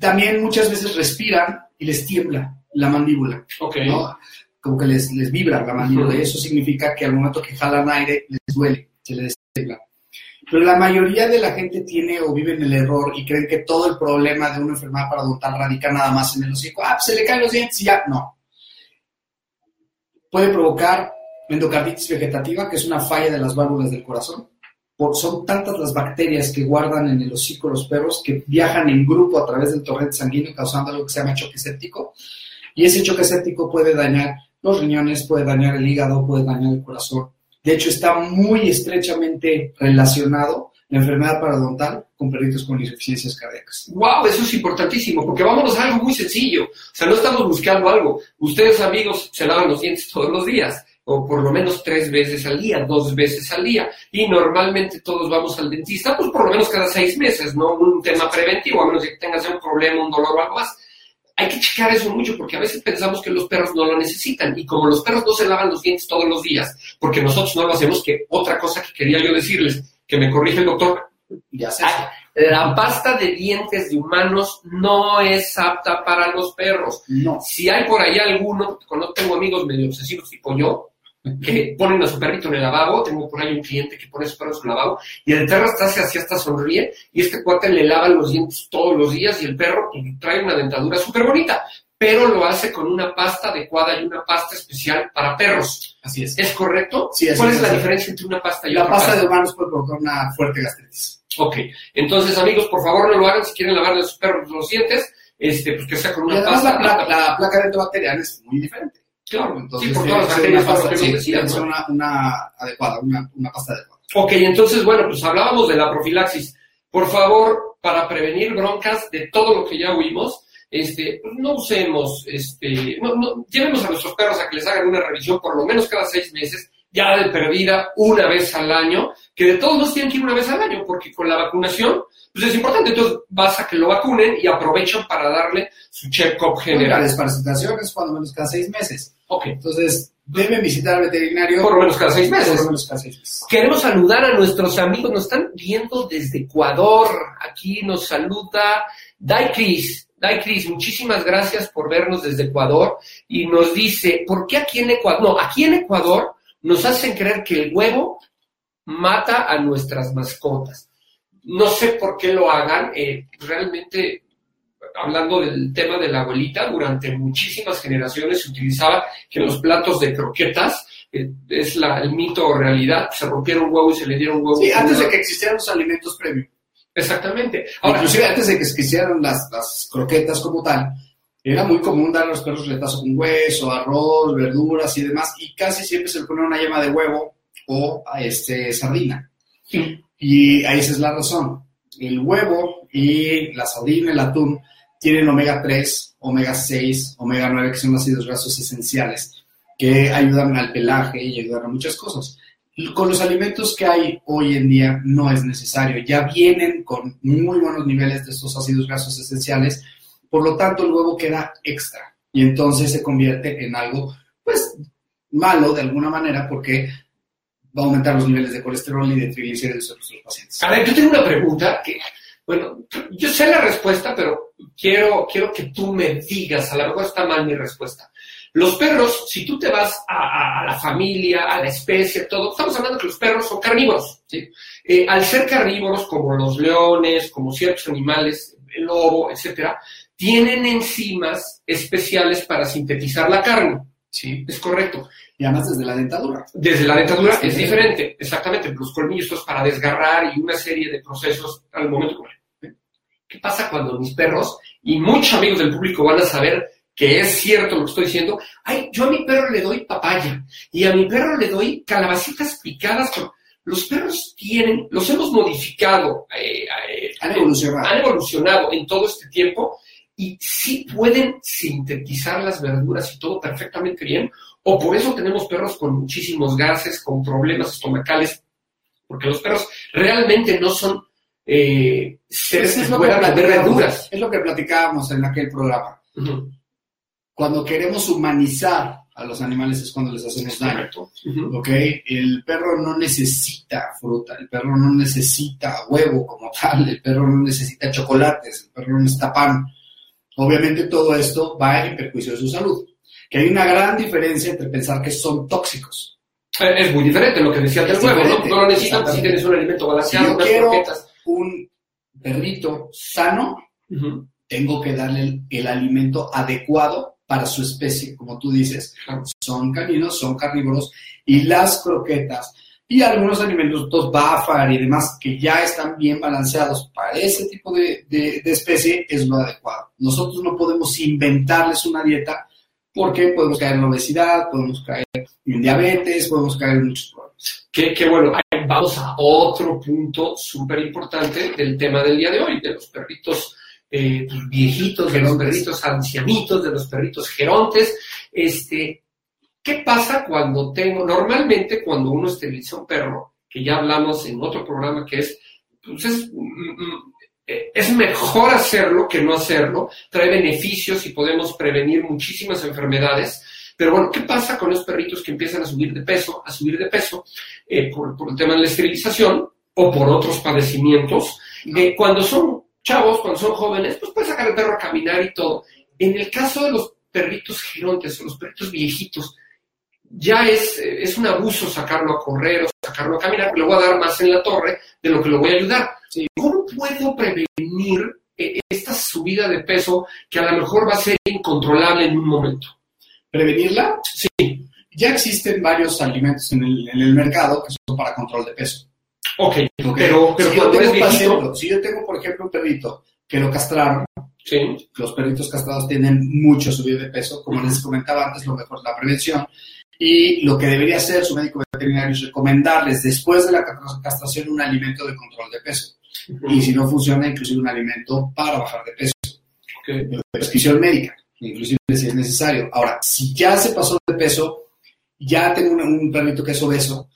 también muchas veces respiran y les tiembla la mandíbula, Ok. ¿no? Como que les, les vibra la mandíbula y eso significa que al momento que jalan aire les duele, se les tiembla. Pero la mayoría de la gente tiene o vive en el error y creen que todo el problema de una enfermedad parodontal radica nada más en el hocico. Ah, pues se le caen los dientes y ya. No. Puede provocar endocarditis vegetativa, que es una falla de las válvulas del corazón. Por, son tantas las bacterias que guardan en el hocico los perros que viajan en grupo a través del torrente sanguíneo causando algo que se llama choque séptico. Y ese choque séptico puede dañar los riñones, puede dañar el hígado, puede dañar el corazón. De hecho, está muy estrechamente relacionado la enfermedad parodontal con perritos con insuficiencias cardíacas. Wow, eso es importantísimo, porque vámonos a algo muy sencillo. O sea, no estamos buscando algo. Ustedes, amigos, se lavan los dientes todos los días, o por lo menos tres veces al día, dos veces al día. Y normalmente todos vamos al dentista, pues por lo menos cada seis meses, ¿no? Un tema preventivo, a menos que tengas un problema, un dolor o algo más. Hay que checar eso mucho, porque a veces pensamos que los perros no lo necesitan. Y como los perros no se lavan los dientes todos los días, porque nosotros no lo hacemos, que otra cosa que quería yo decirles, que me corrige el doctor, Ya sé. La pasta de dientes de humanos no es apta para los perros. No. Si hay por ahí alguno, cuando tengo amigos medio obsesivos tipo yo, que ponen a su perrito en el lavabo, tengo por ahí un cliente que pone a su perro en su lavabo, y el perro está así, así hasta sonríe, y este cuate le lava los dientes todos los días, y el perro pues, trae una dentadura súper bonita, pero lo hace con una pasta adecuada y una pasta especial para perros. Así es. ¿Es correcto? Sí, así ¿Cuál es, es la así. diferencia entre una pasta y La otra pasta pasta? de humanos puede provocar una fuerte gastritis. Ok, entonces amigos, por favor no lo hagan si quieren lavarle a sus perros los dientes, este, pues que sea con una pasta. la, placa- la placa dentobacteriana es muy diferente. Claro, Entonces, sí, por todas las una pasta, que sí, nos una, una adecuada, una, una pasta adecuada. Ok, entonces, bueno, pues hablábamos de la profilaxis. Por favor, para prevenir broncas de todo lo que ya oímos, este, pues no usemos, este, no, no, llevemos a nuestros perros a que les hagan una revisión por lo menos cada seis meses, ya de perdida una vez al año, que de todos modos tienen que ir una vez al año, porque con la vacunación, pues es importante, entonces vas a que lo vacunen y aprovechan para darle su check-up La general. desparasitación es cuando menos cada seis meses. Ok, Entonces, deben visitar al veterinario por lo menos cada seis por meses. lo menos cada seis meses. Queremos saludar a nuestros amigos, nos están viendo desde Ecuador. Aquí nos saluda Daikris. Daikris, muchísimas gracias por vernos desde Ecuador. Y nos dice, ¿por qué aquí en Ecuador? No, aquí en Ecuador nos hacen creer que el huevo mata a nuestras mascotas. No sé por qué lo hagan. eh, realmente, hablando del tema de la abuelita, durante muchísimas generaciones se utilizaba que los platos de croquetas, eh, es la, el mito o realidad, se rompieron huevo y se le dieron huevo. Sí, antes de que existieran los alimentos premium. Exactamente. Ahora, Inclusive antes de que existieran las, las croquetas como tal, era muy común dar a los perros retazo con hueso, arroz, verduras y demás, y casi siempre se le ponía una yema de huevo o este, sardina. Y ahí esa es la razón. El huevo y la sardina, el atún, tienen omega 3, omega 6, omega 9, que son ácidos grasos esenciales, que ayudan al pelaje y ayudan a muchas cosas. Con los alimentos que hay hoy en día no es necesario, ya vienen con muy buenos niveles de estos ácidos grasos esenciales, por lo tanto el huevo queda extra y entonces se convierte en algo, pues, malo de alguna manera porque va a aumentar los niveles de colesterol y de triglicéridos en nuestros pacientes. a ver, yo tengo una pregunta que, bueno, yo sé la respuesta, pero quiero, quiero que tú me digas, a lo mejor está mal mi respuesta. Los perros, si tú te vas a, a- a la familia, a la especie, todo, estamos hablando que los perros son carnívoros. ¿sí? Eh, al ser carnívoros, como los leones, como ciertos animales, el lobo, etcétera, tienen enzimas especiales para sintetizar la carne. Sí. Es correcto. Y además desde la dentadura. Desde la dentadura es diferente, exactamente. Los colmillos estos para desgarrar y una serie de procesos al momento. comer. ¿Qué pasa cuando mis perros, y muchos amigos del público van a saber que es cierto lo que estoy diciendo, ay, yo a mi perro le doy papaya y a mi perro le doy calabacitas picadas. con- Los perros tienen, los hemos modificado, eh, eh, Han evolucionado. han evolucionado en todo este tiempo y sí pueden sintetizar las verduras y todo perfectamente bien, o por eso tenemos perros con muchísimos gases, con problemas estomacales, porque los perros realmente no son eh, seres Pues es que lo que puedan platicábamos, verduras. es lo que platicábamos en aquel programa. Cuando queremos humanizar a los animales es cuando les hacemos daño. correcto. Ujú, ¿ok? El perro no necesita fruta, el perro no necesita huevo como tal, el perro no necesita chocolates, el perro no necesita pan. Obviamente todo esto va en perjuicio de su salud. Que hay una gran diferencia entre pensar que son tóxicos. Eh, Es muy diferente lo que decía del huevo, ¿no? No lo necesitas si tienes un alimento Si balanceado, yo unas quiero croquetas. Un perrito sano, tengo que darle el, el alimento adecuado para su especie, como tú dices. Son caninos, son carnívoros, y las croquetas y algunos alimentos bafar y demás que ya están bien balanceados para ese tipo de, de- de especie es lo adecuado. Nosotros no podemos inventarles una dieta porque podemos caer en la obesidad, podemos caer en diabetes, podemos caer en muchos problemas. Que bueno, vamos a otro punto súper importante del tema del día de hoy, de los perritos eh, pues, viejitos, de los perritos ancianitos, de los perritos gerontes. Este, ¿Qué pasa cuando tengo, normalmente cuando uno esteriliza un perro, que ya hablamos en otro programa que es, pues es, mm, mm, eh, es mejor hacerlo que no hacerlo, trae beneficios y podemos prevenir muchísimas enfermedades. Pero bueno, ¿qué pasa con los perritos que empiezan a subir de peso, a subir de peso eh, por, por el tema de la esterilización o por otros padecimientos? Eh, cuando son chavos, cuando son jóvenes, pues puedes sacar el perro a caminar y todo. En el caso de los perritos gerontes o los perritos viejitos, ya es, eh, es un abuso sacarlo a correr o sacarlo a caminar, porque le voy a dar más en la torre de lo que lo voy a ayudar. Sí. ¿Cómo puedo prevenir eh, esta subida de peso que a lo mejor va a ser incontrolable en un momento? Prevenirla, Sí, ya existen varios alimentos en el, en el mercado que son para control de peso. ok, ¿ok? pero, pero si, yo tengo, por viejito, ejemplo, si yo tengo, por ejemplo, un perrito que lo castraron, sí, los perritos castrados tienen mucho subida de peso, como les comentaba antes, lo mejor es la prevención. Y lo que debería hacer su médico veterinario es recomendarles después de la castra- castración un alimento de control de peso. Y si no funciona, inclusive un alimento para bajar de peso. ok, de prescripción médica, inclusive si es necesario. Ahora, si ya se pasó de peso, ya tengo un, un perrito que es obeso,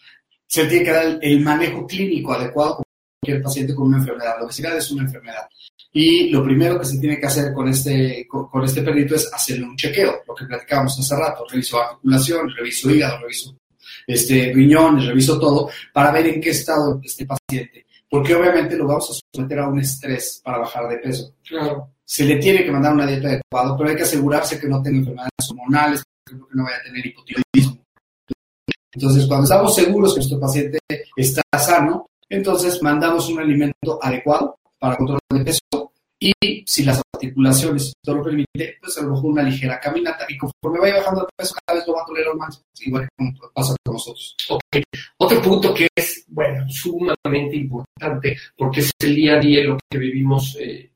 se tiene que dar el, manejo clínico adecuado con cualquier paciente con una enfermedad. La obesidad es una enfermedad. Y lo primero que se tiene que hacer con este, con este perrito es hacerle un chequeo, lo que platicábamos hace rato. Reviso articulación, reviso hígado, reviso este, riñones, reviso todo, para ver en qué estado este paciente. Porque obviamente lo vamos a someter a un estrés para bajar de peso claro. Se le tiene que mandar una dieta adecuada, pero hay que asegurarse que no tenga enfermedades hormonales, que no vaya a tener hipotiroidismo. Entonces, cuando estamos seguros que nuestro paciente está sano, entonces mandamos un alimento adecuado para control de peso y si las articulaciones todo lo permite, pues a lo mejor una ligera caminata y conforme vaya bajando de peso cada vez lo va a tolerar más, igual que pasa con nosotros. Otro punto que es, bueno, sumamente importante, porque es el día a día lo que vivimos eh,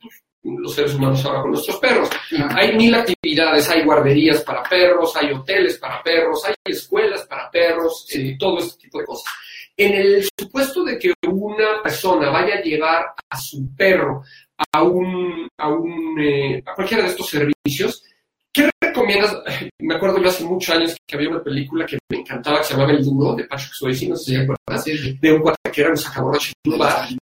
los seres humanos ahora con nuestros perros. Hay mil actividades, hay guarderías para perros, hay hoteles para perros, hay escuelas para perros, eh, todo este tipo de cosas. En el supuesto de que una persona vaya a llevar a su perro a un, a un eh, a cualquiera de estos servicios, ¿qué recomiendas? Me acuerdo yo hace muchos años que había una película que me encantaba que se llamaba El Duro de Patrick Swayze, no sé si es. de un cuate que era un sacaborracho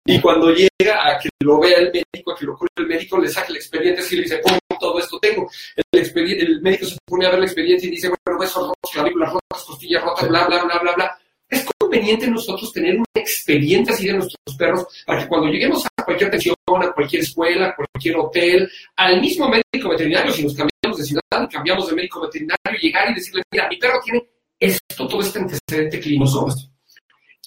y cuando llega a que lo vea el médico, a que lo cure el médico, le saca el expediente y le dice, ¿cómo todo esto tengo? El, expediente, el médico se pone a ver el expediente y dice, bueno, huesos rotos, clavículas rotas, costillas rotas, bla, bla, bla, bla, bla. Es conveniente nosotros tener un expediente así de nuestros perros para que cuando lleguemos a cualquier pensión, a cualquier escuela, a cualquier hotel, al mismo médico veterinario, si nos cambiamos de ciudad cambiamos de médico veterinario, llegar y decirle, mira, mi perro tiene esto, todo este antecedente clínico. supuesto.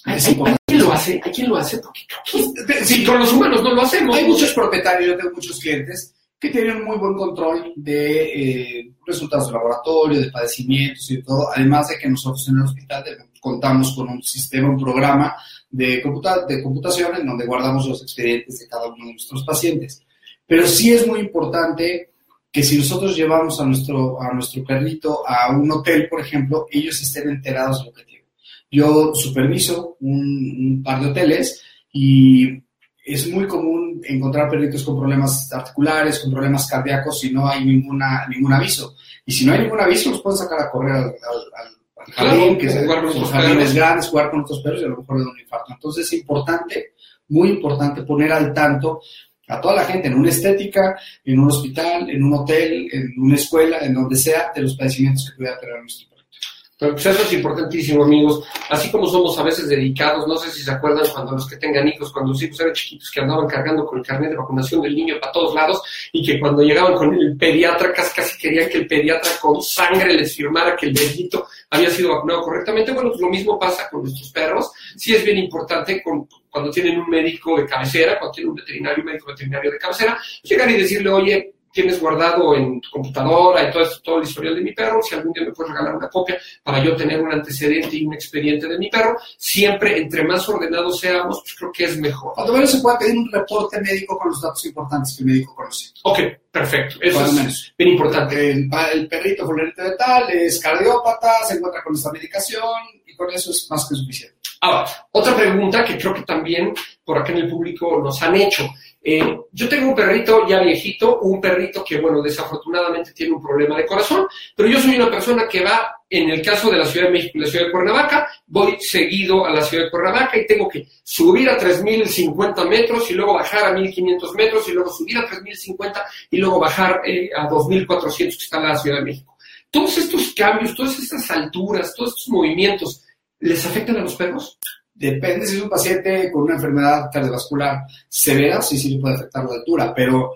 ¿Hay, Es importante. hay quien lo hace? ¿Hay quien lo hace? Porque creo que Sí, con los humanos no lo hacemos. Hay muchos propietarios, yo tengo muchos clientes que tienen muy buen control de eh, resultados de laboratorio, de padecimientos y todo, además de que nosotros en el hospital contamos con un sistema, un programa de, computa- de computación en donde guardamos los expedientes de cada uno de nuestros pacientes. Pero sí es muy importante que si nosotros llevamos a nuestro, a nuestro perrito a un hotel, por ejemplo, ellos estén enterados de lo que tienen. Yo superviso un, un par de hoteles y es muy común encontrar perritos con problemas articulares, con problemas cardíacos si no hay ninguna, ningún aviso. Y si no hay ningún aviso, los pueden sacar a correr al, al- jardín, Claro, que jugar con otros jardines grandes, jugar con otros perros y a lo mejor le da un infarto. Entonces es importante muy importante poner al tanto a toda la gente en una estética, en un hospital, en un hotel, en una escuela, en donde sea, de los padecimientos que pueda tener nuestro perrito. Pues eso es importantísimo, amigos. Así como somos a veces dedicados, no sé si se acuerdan cuando los que tengan hijos, cuando los hijos eran chiquitos, que andaban cargando con el carnet de vacunación del niño para todos lados y que cuando llegaban con el pediatra casi, casi querían que el pediatra con sangre les firmara que el bebito había sido vacunado correctamente. Bueno, pues lo mismo pasa con nuestros perros. Sí es bien importante con, cuando tienen un médico de cabecera, cuando tienen un veterinario, un médico veterinario de cabecera, llegar y decirle, oye, tienes guardado en tu computadora y todo esto, todo el historial de mi perro, si algún día me puedes regalar una copia para yo tener un antecedente y un expediente de mi perro, siempre entre más ordenados seamos, pues creo que es mejor. Cuando menos se puede pedir un reporte médico con los datos importantes que el médico conoce. Ok, perfecto. Eso Cuando es menos. bien importante. El, el perrito fulanito de tal es cardiópata, se encuentra con esta medicación y con eso es más que suficiente. Ahora, otra pregunta que creo que también por acá en el público nos han hecho. Eh, yo tengo un perrito ya viejito, un perrito que, bueno, desafortunadamente tiene un problema de corazón, pero yo soy una persona que va, en el caso de la Ciudad de México y la Ciudad de Cuernavaca, voy seguido a la Ciudad de Cuernavaca y tengo que subir a 3.050 metros y luego bajar a 1.500 metros y luego subir a 3.050 y luego bajar eh, a 2.400 que está la Ciudad de México. Todos estos cambios, todas estas alturas, todos estos movimientos, ¿les afectan a los perros? Depende si es un paciente con una enfermedad cardiovascular severa, sí, sí le puede afectar la altura, pero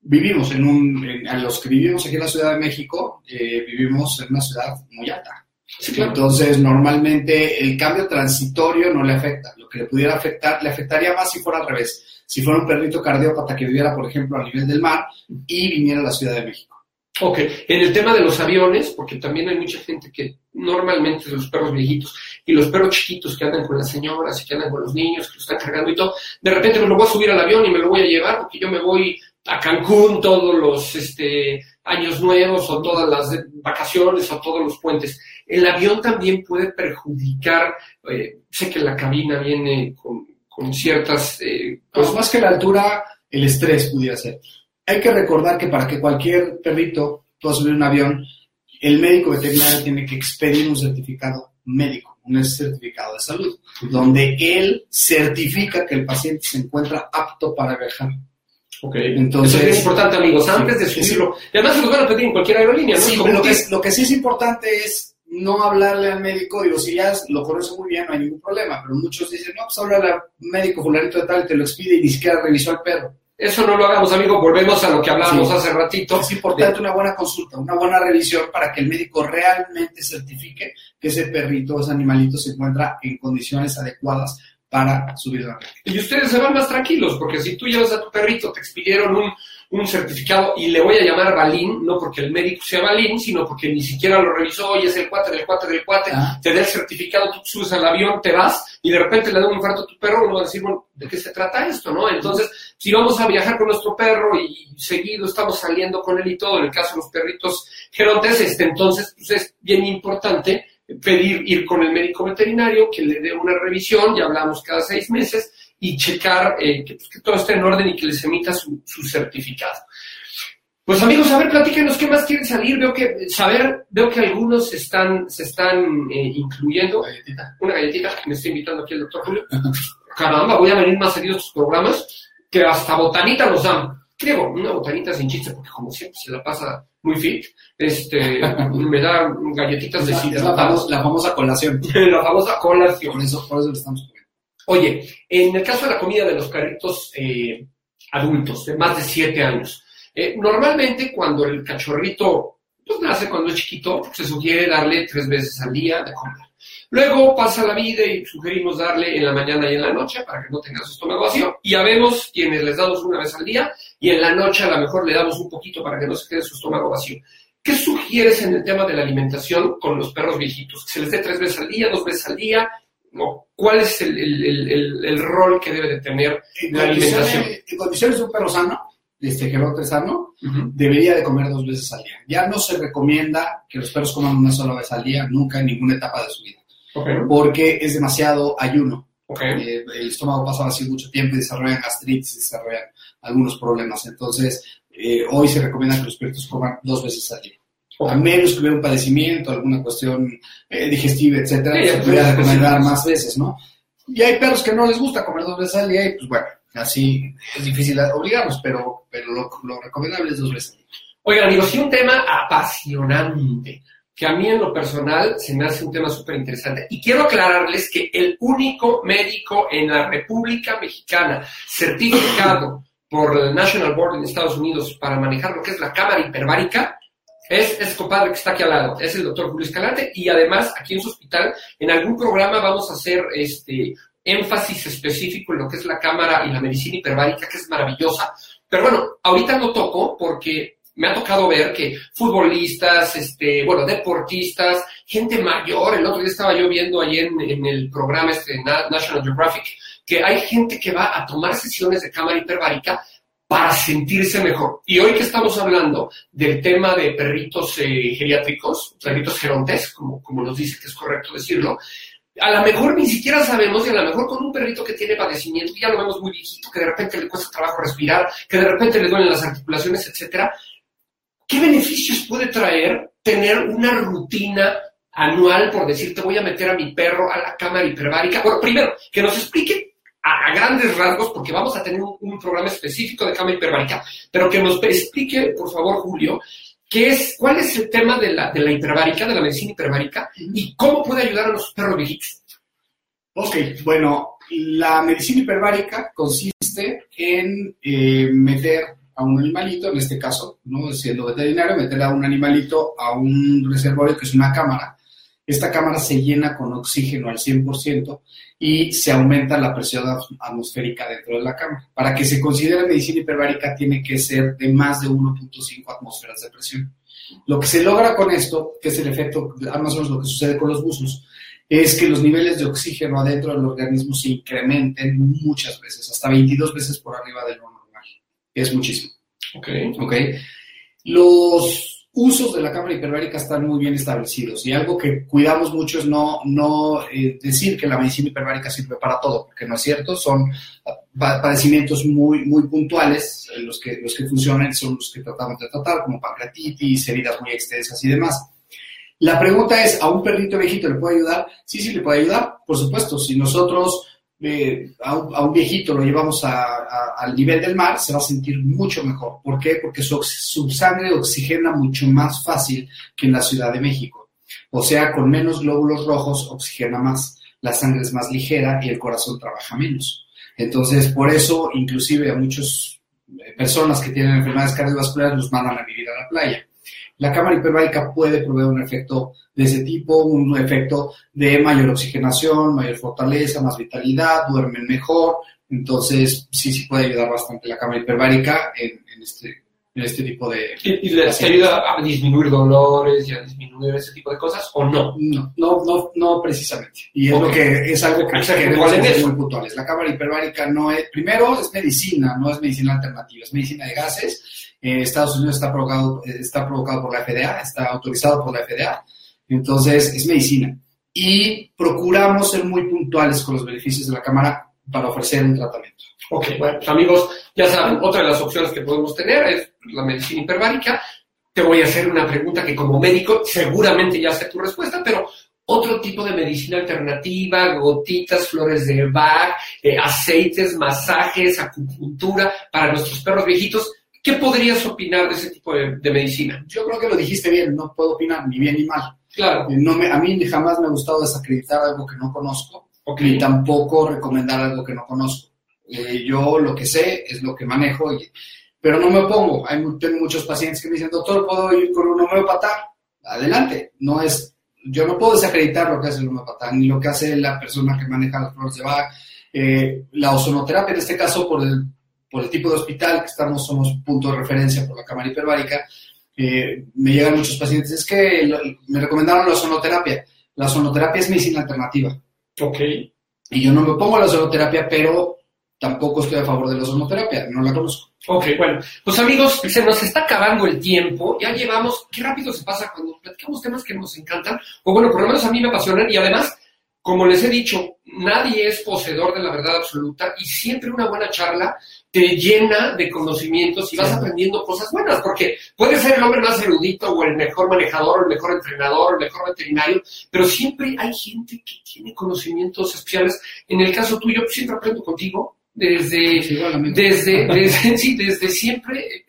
vivimos en un, en- a los que vivimos aquí en la Ciudad de México, eh, vivimos en una ciudad muy alta. Sí, claro. Entonces, normalmente el cambio transitorio no le afecta. Lo que le pudiera afectar, le afectaría más si fuera al revés. Si fuera un perrito cardiópata que viviera, por ejemplo, a nivel del mar y viniera a la Ciudad de México. Ok, en el tema de los aviones, porque también hay mucha gente que normalmente los perros viejitos y los perros chiquitos que andan con las señoras y que andan con los niños, que los están cargando y todo, de repente me lo voy a subir al avión y me lo voy a llevar porque yo me voy a Cancún todos los este, años nuevos o todas las vacaciones o todos los puentes. El avión también puede perjudicar, eh, sé que la cabina viene con, con ciertas... eh, Pues más que la altura, el estrés pudiera ser. Hay que recordar que para que cualquier perrito pueda subir un avión, el médico veterinario tiene que expedir un certificado médico, un certificado de salud, donde él certifica que el paciente se encuentra apto para viajar. Ok. Entonces- Eso es bien importante, amigos, antes de Sí, subirlo. Y además lo van a pedir en cualquier aerolínea, ¿no? Sí, pero lo que, que- es- lo que sí es importante es no hablarle al médico, digo, si ya lo conoce muy bien, no hay ningún problema, pero muchos dicen, no, pues háblale al médico fulanito de tal, te lo expide y ni siquiera revisó al perro. Eso no lo hagamos, amigo. Volvemos a lo que hablábamos Sí. hace ratito. Es importante una buena consulta, una buena revisión para que el médico realmente certifique que ese perrito, ese animalito se encuentra en condiciones adecuadas para subir la red. Y ustedes se van más tranquilos, porque si tú llevas a tu perrito, te expidieron un, un certificado y le voy a llamar Balín, no porque el médico sea Balín, sino porque ni siquiera lo revisó, oye, es el cuate del cuate del cuate, Ah. te da el certificado, tú subes al avión, te vas y de repente le da un infarto a tu perro, uno va a decir, bueno, ¿de qué se trata esto, no? Entonces, si vamos a viajar con nuestro perro y seguido estamos saliendo con él y todo, en el caso de los perritos gerontes, este, entonces, pues es bien importante pedir ir con el médico veterinario que le dé una revisión, ya hablamos cada seis meses, y checar eh, que, pues, que todo esté en orden y que les emita su, su certificado. Pues amigos, a ver, platíquenos qué más quieren salir. Veo que, saber, veo que algunos están, se están eh, incluyendo. Una galletita que me está invitando aquí el doctor Julio. Caramba, voy a venir más seguido a estos programas que hasta botanita nos dan. Digo, una botanita sin chiste, porque como siempre se la pasa muy fit, este, me da galletitas Es la, la famosa, la famosa colación. La famosa colación. Por eso, por eso le estamos. Oye, en el caso de la comida de los perritos eh, adultos, de más de 7 años, eh, normalmente cuando el cachorrito pues, nace cuando es chiquito, se sugiere darle tres veces al día de comer. Luego pasa la vida y sugerimos darle en la mañana y en la noche para que no tenga su estómago vacío. Y habemos quienes les damos una vez al día y en la noche a lo mejor le damos un poquito para que no se quede su estómago vacío. ¿Qué sugieres en el tema de la alimentación con los perros viejitos? ¿Que se les dé tres veces al día, dos veces al día? ¿O ¿Cuál es el, el- el- rol que debe de tener En la alimentación? condiciones, en condiciones de un perro sano, este gerote sano, debería de comer dos veces al día. Ya no se recomienda que los perros coman una sola vez al día, nunca en ninguna etapa de su vida, porque es demasiado ayuno. Eh, el estómago pasa así mucho tiempo y desarrollan gastritis, desarrollan algunos problemas. Entonces, eh, hoy se recomienda que los perros coman dos veces al día. A menos que hubiera un padecimiento, alguna cuestión eh, digestiva, etcétera, Sí, se recomendar pues, más veces, ¿no? Y hay perros que no les gusta comer dos veces al día y pues bueno, así es difícil obligarlos, pero, pero lo, lo recomendable es dos veces al día. Oigan, amigos, y un tema apasionante, que a mí en lo personal se me hace un tema súper interesante. Y quiero aclararles que el único médico en la República Mexicana certificado por el National Board en Estados Unidos para manejar lo que es la cámara hiperbárica es este compadre que está aquí al lado, es el doctor Julio Escalante, y además aquí en su hospital, en algún programa vamos a hacer este énfasis específico en lo que es la cámara y la medicina hiperbárica, que es maravillosa. Pero bueno, ahorita no toco porque me ha tocado ver que futbolistas, este, bueno, deportistas, gente mayor, el otro día estaba yo viendo ahí en, en el programa este, National Geographic, que hay gente que va a tomar sesiones de cámara hiperbárica para sentirse mejor. Y hoy que estamos hablando del tema de perritos eh, geriátricos, perritos gerontes, como, como nos dice que es correcto decirlo, a lo mejor ni siquiera sabemos, y a lo mejor con un perrito que tiene padecimiento, ya lo vemos muy viejito, que de repente le cuesta trabajo respirar, que de repente le duelen las articulaciones, etcétera, ¿qué beneficios puede traer tener una rutina anual, por decir, te voy a meter a mi perro a la cámara hiperbárica? Bueno, primero, que nos explique a, grandes rasgos, porque vamos a tener un, programa específico de cama hiperbárica, pero que nos explique, por favor, Julio, qué es, cuál es el tema de la, de la hiperbárica, de la medicina hiperbárica, y cómo puede ayudar a los perros viejitos. Ok, bueno, la medicina hiperbárica consiste en eh, meter a un animalito, en este caso, ¿no? siendo veterinario, meter a un animalito a un reservorio que es una cámara, esta cámara se llena con oxígeno al 100% y se aumenta la presión atmosférica dentro de la cámara. Para que se considere medicina hiperbárica tiene que ser de más de 1.5 atmósferas de presión. Lo que se logra con esto, que es el efecto, más o menos lo que sucede con los buzos, es que los niveles de oxígeno adentro del organismo se incrementen muchas veces, hasta 22 veces por arriba de lo normal. Es muchísimo. Ok. Ok. Los usos de la cámara hiperbárica están muy bien establecidos y algo que cuidamos mucho es no, no eh, decir que la medicina hiperbárica sirve para todo, porque no es cierto, son padecimientos muy, muy puntuales, eh, los que, los que funcionan son los que tratamos de tratar, como pancreatitis, heridas muy extensas y demás. La pregunta es, ¿a un perrito viejito le puede ayudar? Sí, sí, le puede ayudar, por supuesto. Si nosotros eh, a, un, viejito lo llevamos al nivel del mar, se va a sentir mucho mejor. ¿Por qué? Porque su, su, sangre oxigena mucho más fácil que en la Ciudad de México. O sea, con menos glóbulos rojos oxigena más, la sangre es más ligera y el corazón trabaja menos. Entonces, por eso, inclusive a muchas eh, personas que tienen enfermedades cardiovasculares los mandan a vivir a la playa. La cámara hiperbárica puede proveer un efecto de ese tipo, un efecto de mayor oxigenación, mayor fortaleza, más vitalidad, duermen mejor. Entonces, sí, sí puede ayudar bastante la cámara hiperbárica en, este, en este tipo de... ¿Y, les ayuda a disminuir dolores y a disminuir ese tipo de cosas o no? No, no, no, no precisamente. Y es, lo que, es algo que, queremos ser muy puntuales. La cámara hiperbárica no es, primero es medicina, no es medicina alternativa, es medicina de gases en Estados Unidos está provocado, está provocado por la FDA, está autorizado por la FDA, entonces es medicina. Y procuramos ser muy puntuales con los beneficios de la cámara para ofrecer un tratamiento. Ok, bueno, pues, amigos, ya saben, otra de las opciones que podemos tener es la medicina hiperbárica. Te voy a hacer una pregunta que como médico seguramente ya sé tu respuesta, pero otro tipo de medicina alternativa, gotitas, flores de Bach, eh, aceites, masajes, acupuntura para nuestros perros viejitos. ¿Qué podrías opinar de ese tipo de, medicina? Yo creo que lo dijiste bien, no puedo opinar ni bien ni mal. Claro. No me, a mí jamás me ha gustado desacreditar algo que no conozco, ni tampoco recomendar algo que no conozco. Eh, yo lo que sé es lo que manejo, pero no me opongo. Hay tengo muchos pacientes que me dicen, doctor, ¿puedo ir con un homeopata? Adelante. No es, yo no puedo desacreditar lo que hace el homeopata, ni lo que hace la persona que maneja las flores de Bach. Eh, la ozonoterapia, en este caso, por el por el tipo de hospital que estamos, somos punto de referencia por la cámara hiperbárica, eh, me llegan muchos pacientes, es que me recomendaron la sonoterapia. La sonoterapia es medicina alternativa. Ok. Y yo no me pongo a la sonoterapia, pero tampoco estoy a favor de la sonoterapia, no la conozco. Ok, bueno, pues amigos, se nos está acabando el tiempo, ya llevamos, qué rápido se pasa cuando platicamos temas que nos encantan, o bueno, por lo menos a mí me apasionan, y además, como les he dicho, nadie es poseedor de la verdad absoluta, y siempre una buena charla te llena de conocimientos y vas aprendiendo cosas buenas, porque puede ser el hombre más erudito o el mejor manejador, o el mejor entrenador, o el mejor veterinario, pero siempre hay gente que tiene conocimientos especiales. En el caso tuyo, siempre aprendo contigo, desde, desde, desde, sí, desde siempre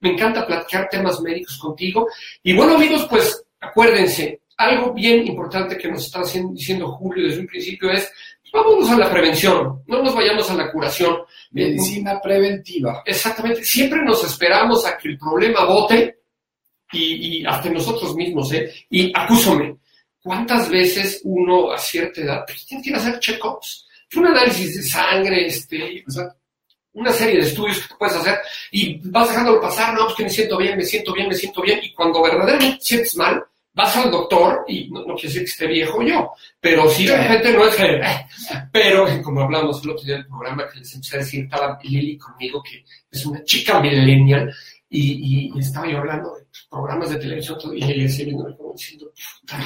me encanta platicar temas médicos contigo. Y bueno, amigos, pues acuérdense, algo bien importante que nos está diciendo Julio desde un principio es, vámonos a la prevención, no nos vayamos a la curación. Medicina preventiva. Exactamente, siempre nos esperamos a que el problema bote y, hasta nosotros mismos, ¿eh? Y acúsame, ¿cuántas veces uno a cierta edad pues, tiene que hacer check-ups? Un análisis de sangre, este, una serie de estudios que tú puedes hacer y vas dejándolo pasar, no, pues que me siento bien, me siento bien, me siento bien, y cuando verdaderamente sientes mal, vas al doctor y no, quiere decir que esté viejo yo, pero sí de repente no es que, pero como hablamos el otro día del programa que les empecé a decir, estaba Lili conmigo, que es una chica millennial, y, y, estaba yo hablando de programas de televisión y ella decía, como diciendo,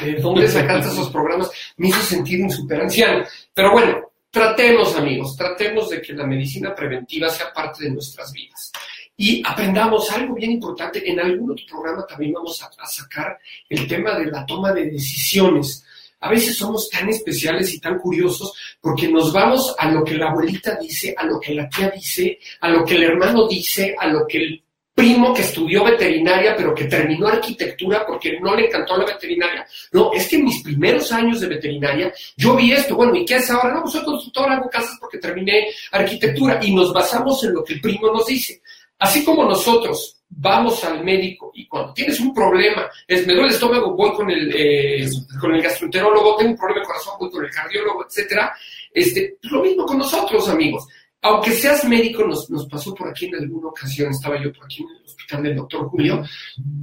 ¿de dónde sacaste esos programas? Me hizo sentir un super anciano. Pero bueno, tratemos amigos, tratemos de que la medicina preventiva sea parte de nuestras vidas y aprendamos algo bien importante. En algún otro programa también vamos a, sacar el tema de la toma de decisiones. A veces somos tan especiales y tan curiosos porque nos vamos a lo que la abuelita dice, a lo que la tía dice, a lo que el hermano dice, a lo que el primo que estudió veterinaria pero que terminó arquitectura porque no le encantó la veterinaria. No, es que en mis primeros años de veterinaria yo vi esto, bueno, ¿y qué es ahora? No, pues soy constructor, hago casas porque terminé arquitectura y nos basamos en lo que el primo nos dice. Así como nosotros vamos al médico y cuando tienes un problema, es me duele el estómago, voy con el, eh, con el gastroenterólogo, tengo un problema de corazón, voy con el cardiólogo, etcétera. Este, lo mismo con nosotros, amigos. Aunque seas médico, nos, nos pasó por aquí en alguna ocasión, estaba yo por aquí en el hospital del doctor Julio,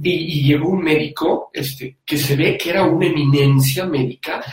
y, llegó un médico este, que se ve que era una eminencia médica,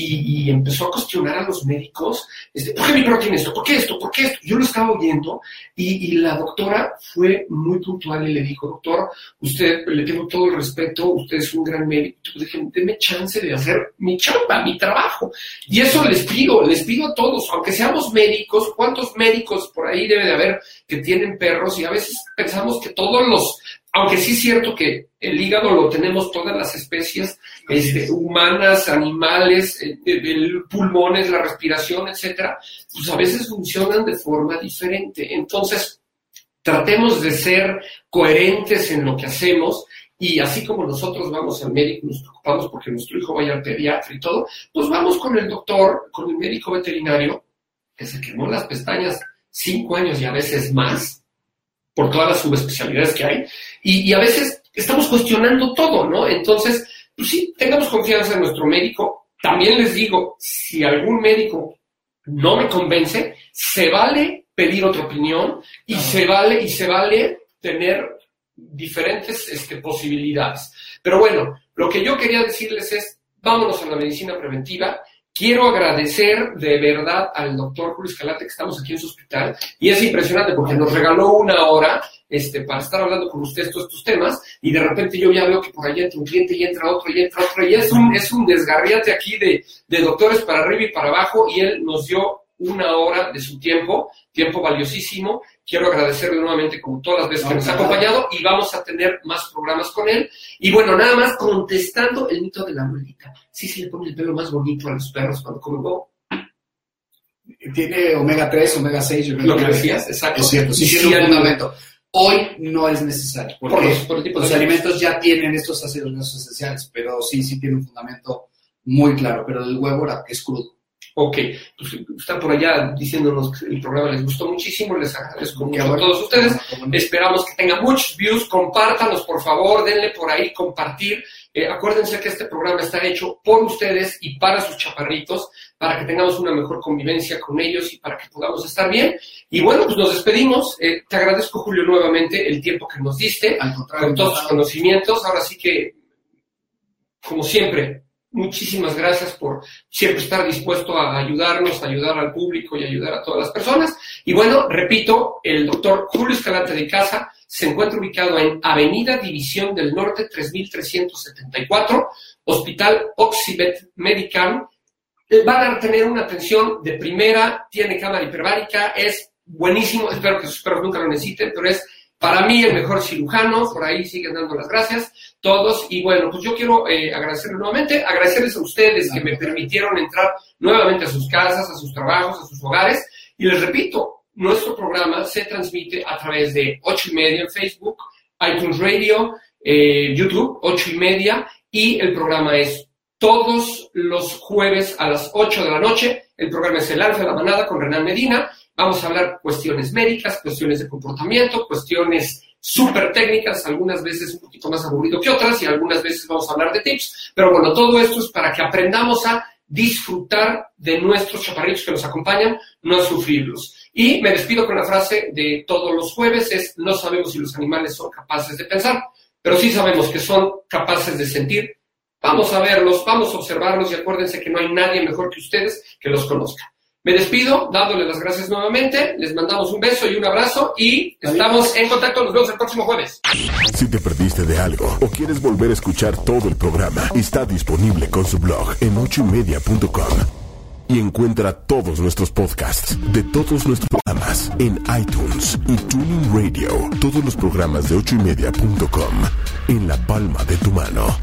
y, empezó a cuestionar a los médicos, este, ¿por qué mi perro tiene esto? ¿Por qué esto? ¿Por qué esto? Yo lo estaba oyendo, y, la doctora fue muy puntual y le dijo, doctor, usted, le tengo todo el respeto, usted es un gran médico, déjeme chance de hacer mi chamba, mi trabajo. Y eso les pido, les pido a todos, aunque seamos médicos, ¿cuántos médicos por ahí debe de haber que tienen perros y a veces pensamos que todos los, aunque sí es cierto que el hígado lo tenemos todas las especies, este, humanas, animales, eh, el pulmones, la respiración, etcétera, pues a veces funcionan de forma diferente. Entonces, tratemos de ser coherentes en lo que hacemos y así como nosotros vamos al médico, nos preocupamos porque nuestro hijo vaya al pediatra y todo, pues vamos con el doctor, con el médico veterinario que se quemó las pestañas cinco años y a veces más, por todas las subespecialidades que hay, y, a veces estamos cuestionando todo, ¿no? Entonces, pues sí, tengamos confianza en nuestro médico. También les digo, si algún médico no me convence, se vale pedir otra opinión y se vale y se vale tener diferentes este, posibilidades. Pero bueno, lo que yo quería decirles es, vámonos a la medicina preventiva Quiero agradecer de verdad al doctor Julio Escalante que estamos aquí en su hospital y es impresionante porque nos regaló una hora este, para estar hablando con ustedes todos estos temas y de repente yo ya veo que por allá entra un cliente y entra otro y entra otro y es un, es un desgarriate aquí de, de doctores para arriba y para abajo y él nos dio una hora de su tiempo, tiempo valiosísimo. Quiero agradecerle nuevamente como todas las veces que nos ha acompañado y vamos a tener más programas con él. Y bueno, nada más contestando el mito de la abuelita. Sí se le pone el pelo más bonito a los perros cuando comen huevo. Tiene omega 3, omega 6. Lo que decías, exacto. Es cierto, sí, tiene un fundamento. Hoy no es necesario, porque por los, los alimentos ya tienen estos ácidos grasos esenciales, pero sí, sí tiene un fundamento muy claro, pero el huevo es crudo. Ok, pues están por allá diciéndonos que el programa les gustó muchísimo, les agradezco mucho a todos ustedes. Esperamos que tengan muchos views, compártanos por favor, denle por ahí compartir. Eh, acuérdense que este programa está hecho por ustedes y para sus chaparritos, para que tengamos una mejor convivencia con ellos y para que podamos estar bien. Y bueno, pues nos despedimos. Eh, te agradezco, Julio, nuevamente el tiempo que nos diste, con todos tus conocimientos. Ahora sí que, como siempre, Muchísimas gracias por siempre estar dispuesto a ayudarnos, a ayudar al público y ayudar a todas las personas. Y bueno, repito, el doctor Julio Escalante de Casa se encuentra ubicado en Avenida División del Norte 3374, Hospital Oxibet Medical. Va a tener una atención de primera, tiene cámara hiperbárica, es buenísimo, espero que sus perros nunca lo necesiten, pero es para mí el mejor cirujano, por ahí siguen dando las gracias todos. Y bueno, pues yo quiero eh, agradecerles nuevamente, agradecerles a ustedes que me permitieron entrar nuevamente a sus casas, a sus trabajos, a sus hogares. Y les repito, nuestro programa se transmite a través de ocho y media en Facebook, iTunes Radio, eh, YouTube, ocho y media, y el programa es todos los jueves a las 8 de la noche. El programa es El Alfa de la Manada con Renan Medina. Vamos a hablar cuestiones médicas, cuestiones de comportamiento, cuestiones súper técnicas, algunas veces un poquito más aburrido que otras y algunas veces vamos a hablar de tips. Pero bueno, todo esto es para que aprendamos a disfrutar de nuestros chaparritos que nos acompañan, no a sufrirlos. Y me despido con la frase de todos los jueves, es no sabemos si los animales son capaces de pensar, pero sí sabemos que son capaces de sentir. Vamos a verlos, vamos a observarlos y acuérdense que no hay nadie mejor que ustedes que los conozca. Me despido dándoles las gracias nuevamente, les mandamos un beso y un abrazo y estamos en contacto, nos vemos el próximo jueves. Si te perdiste de algo o quieres volver a escuchar todo el programa, está disponible con su blog en ochoymedia.com. Y encuentra todos nuestros podcasts de todos nuestros programas en iTunes y Tuning Radio. Todos los programas de ochoymedia.com en la palma de tu mano.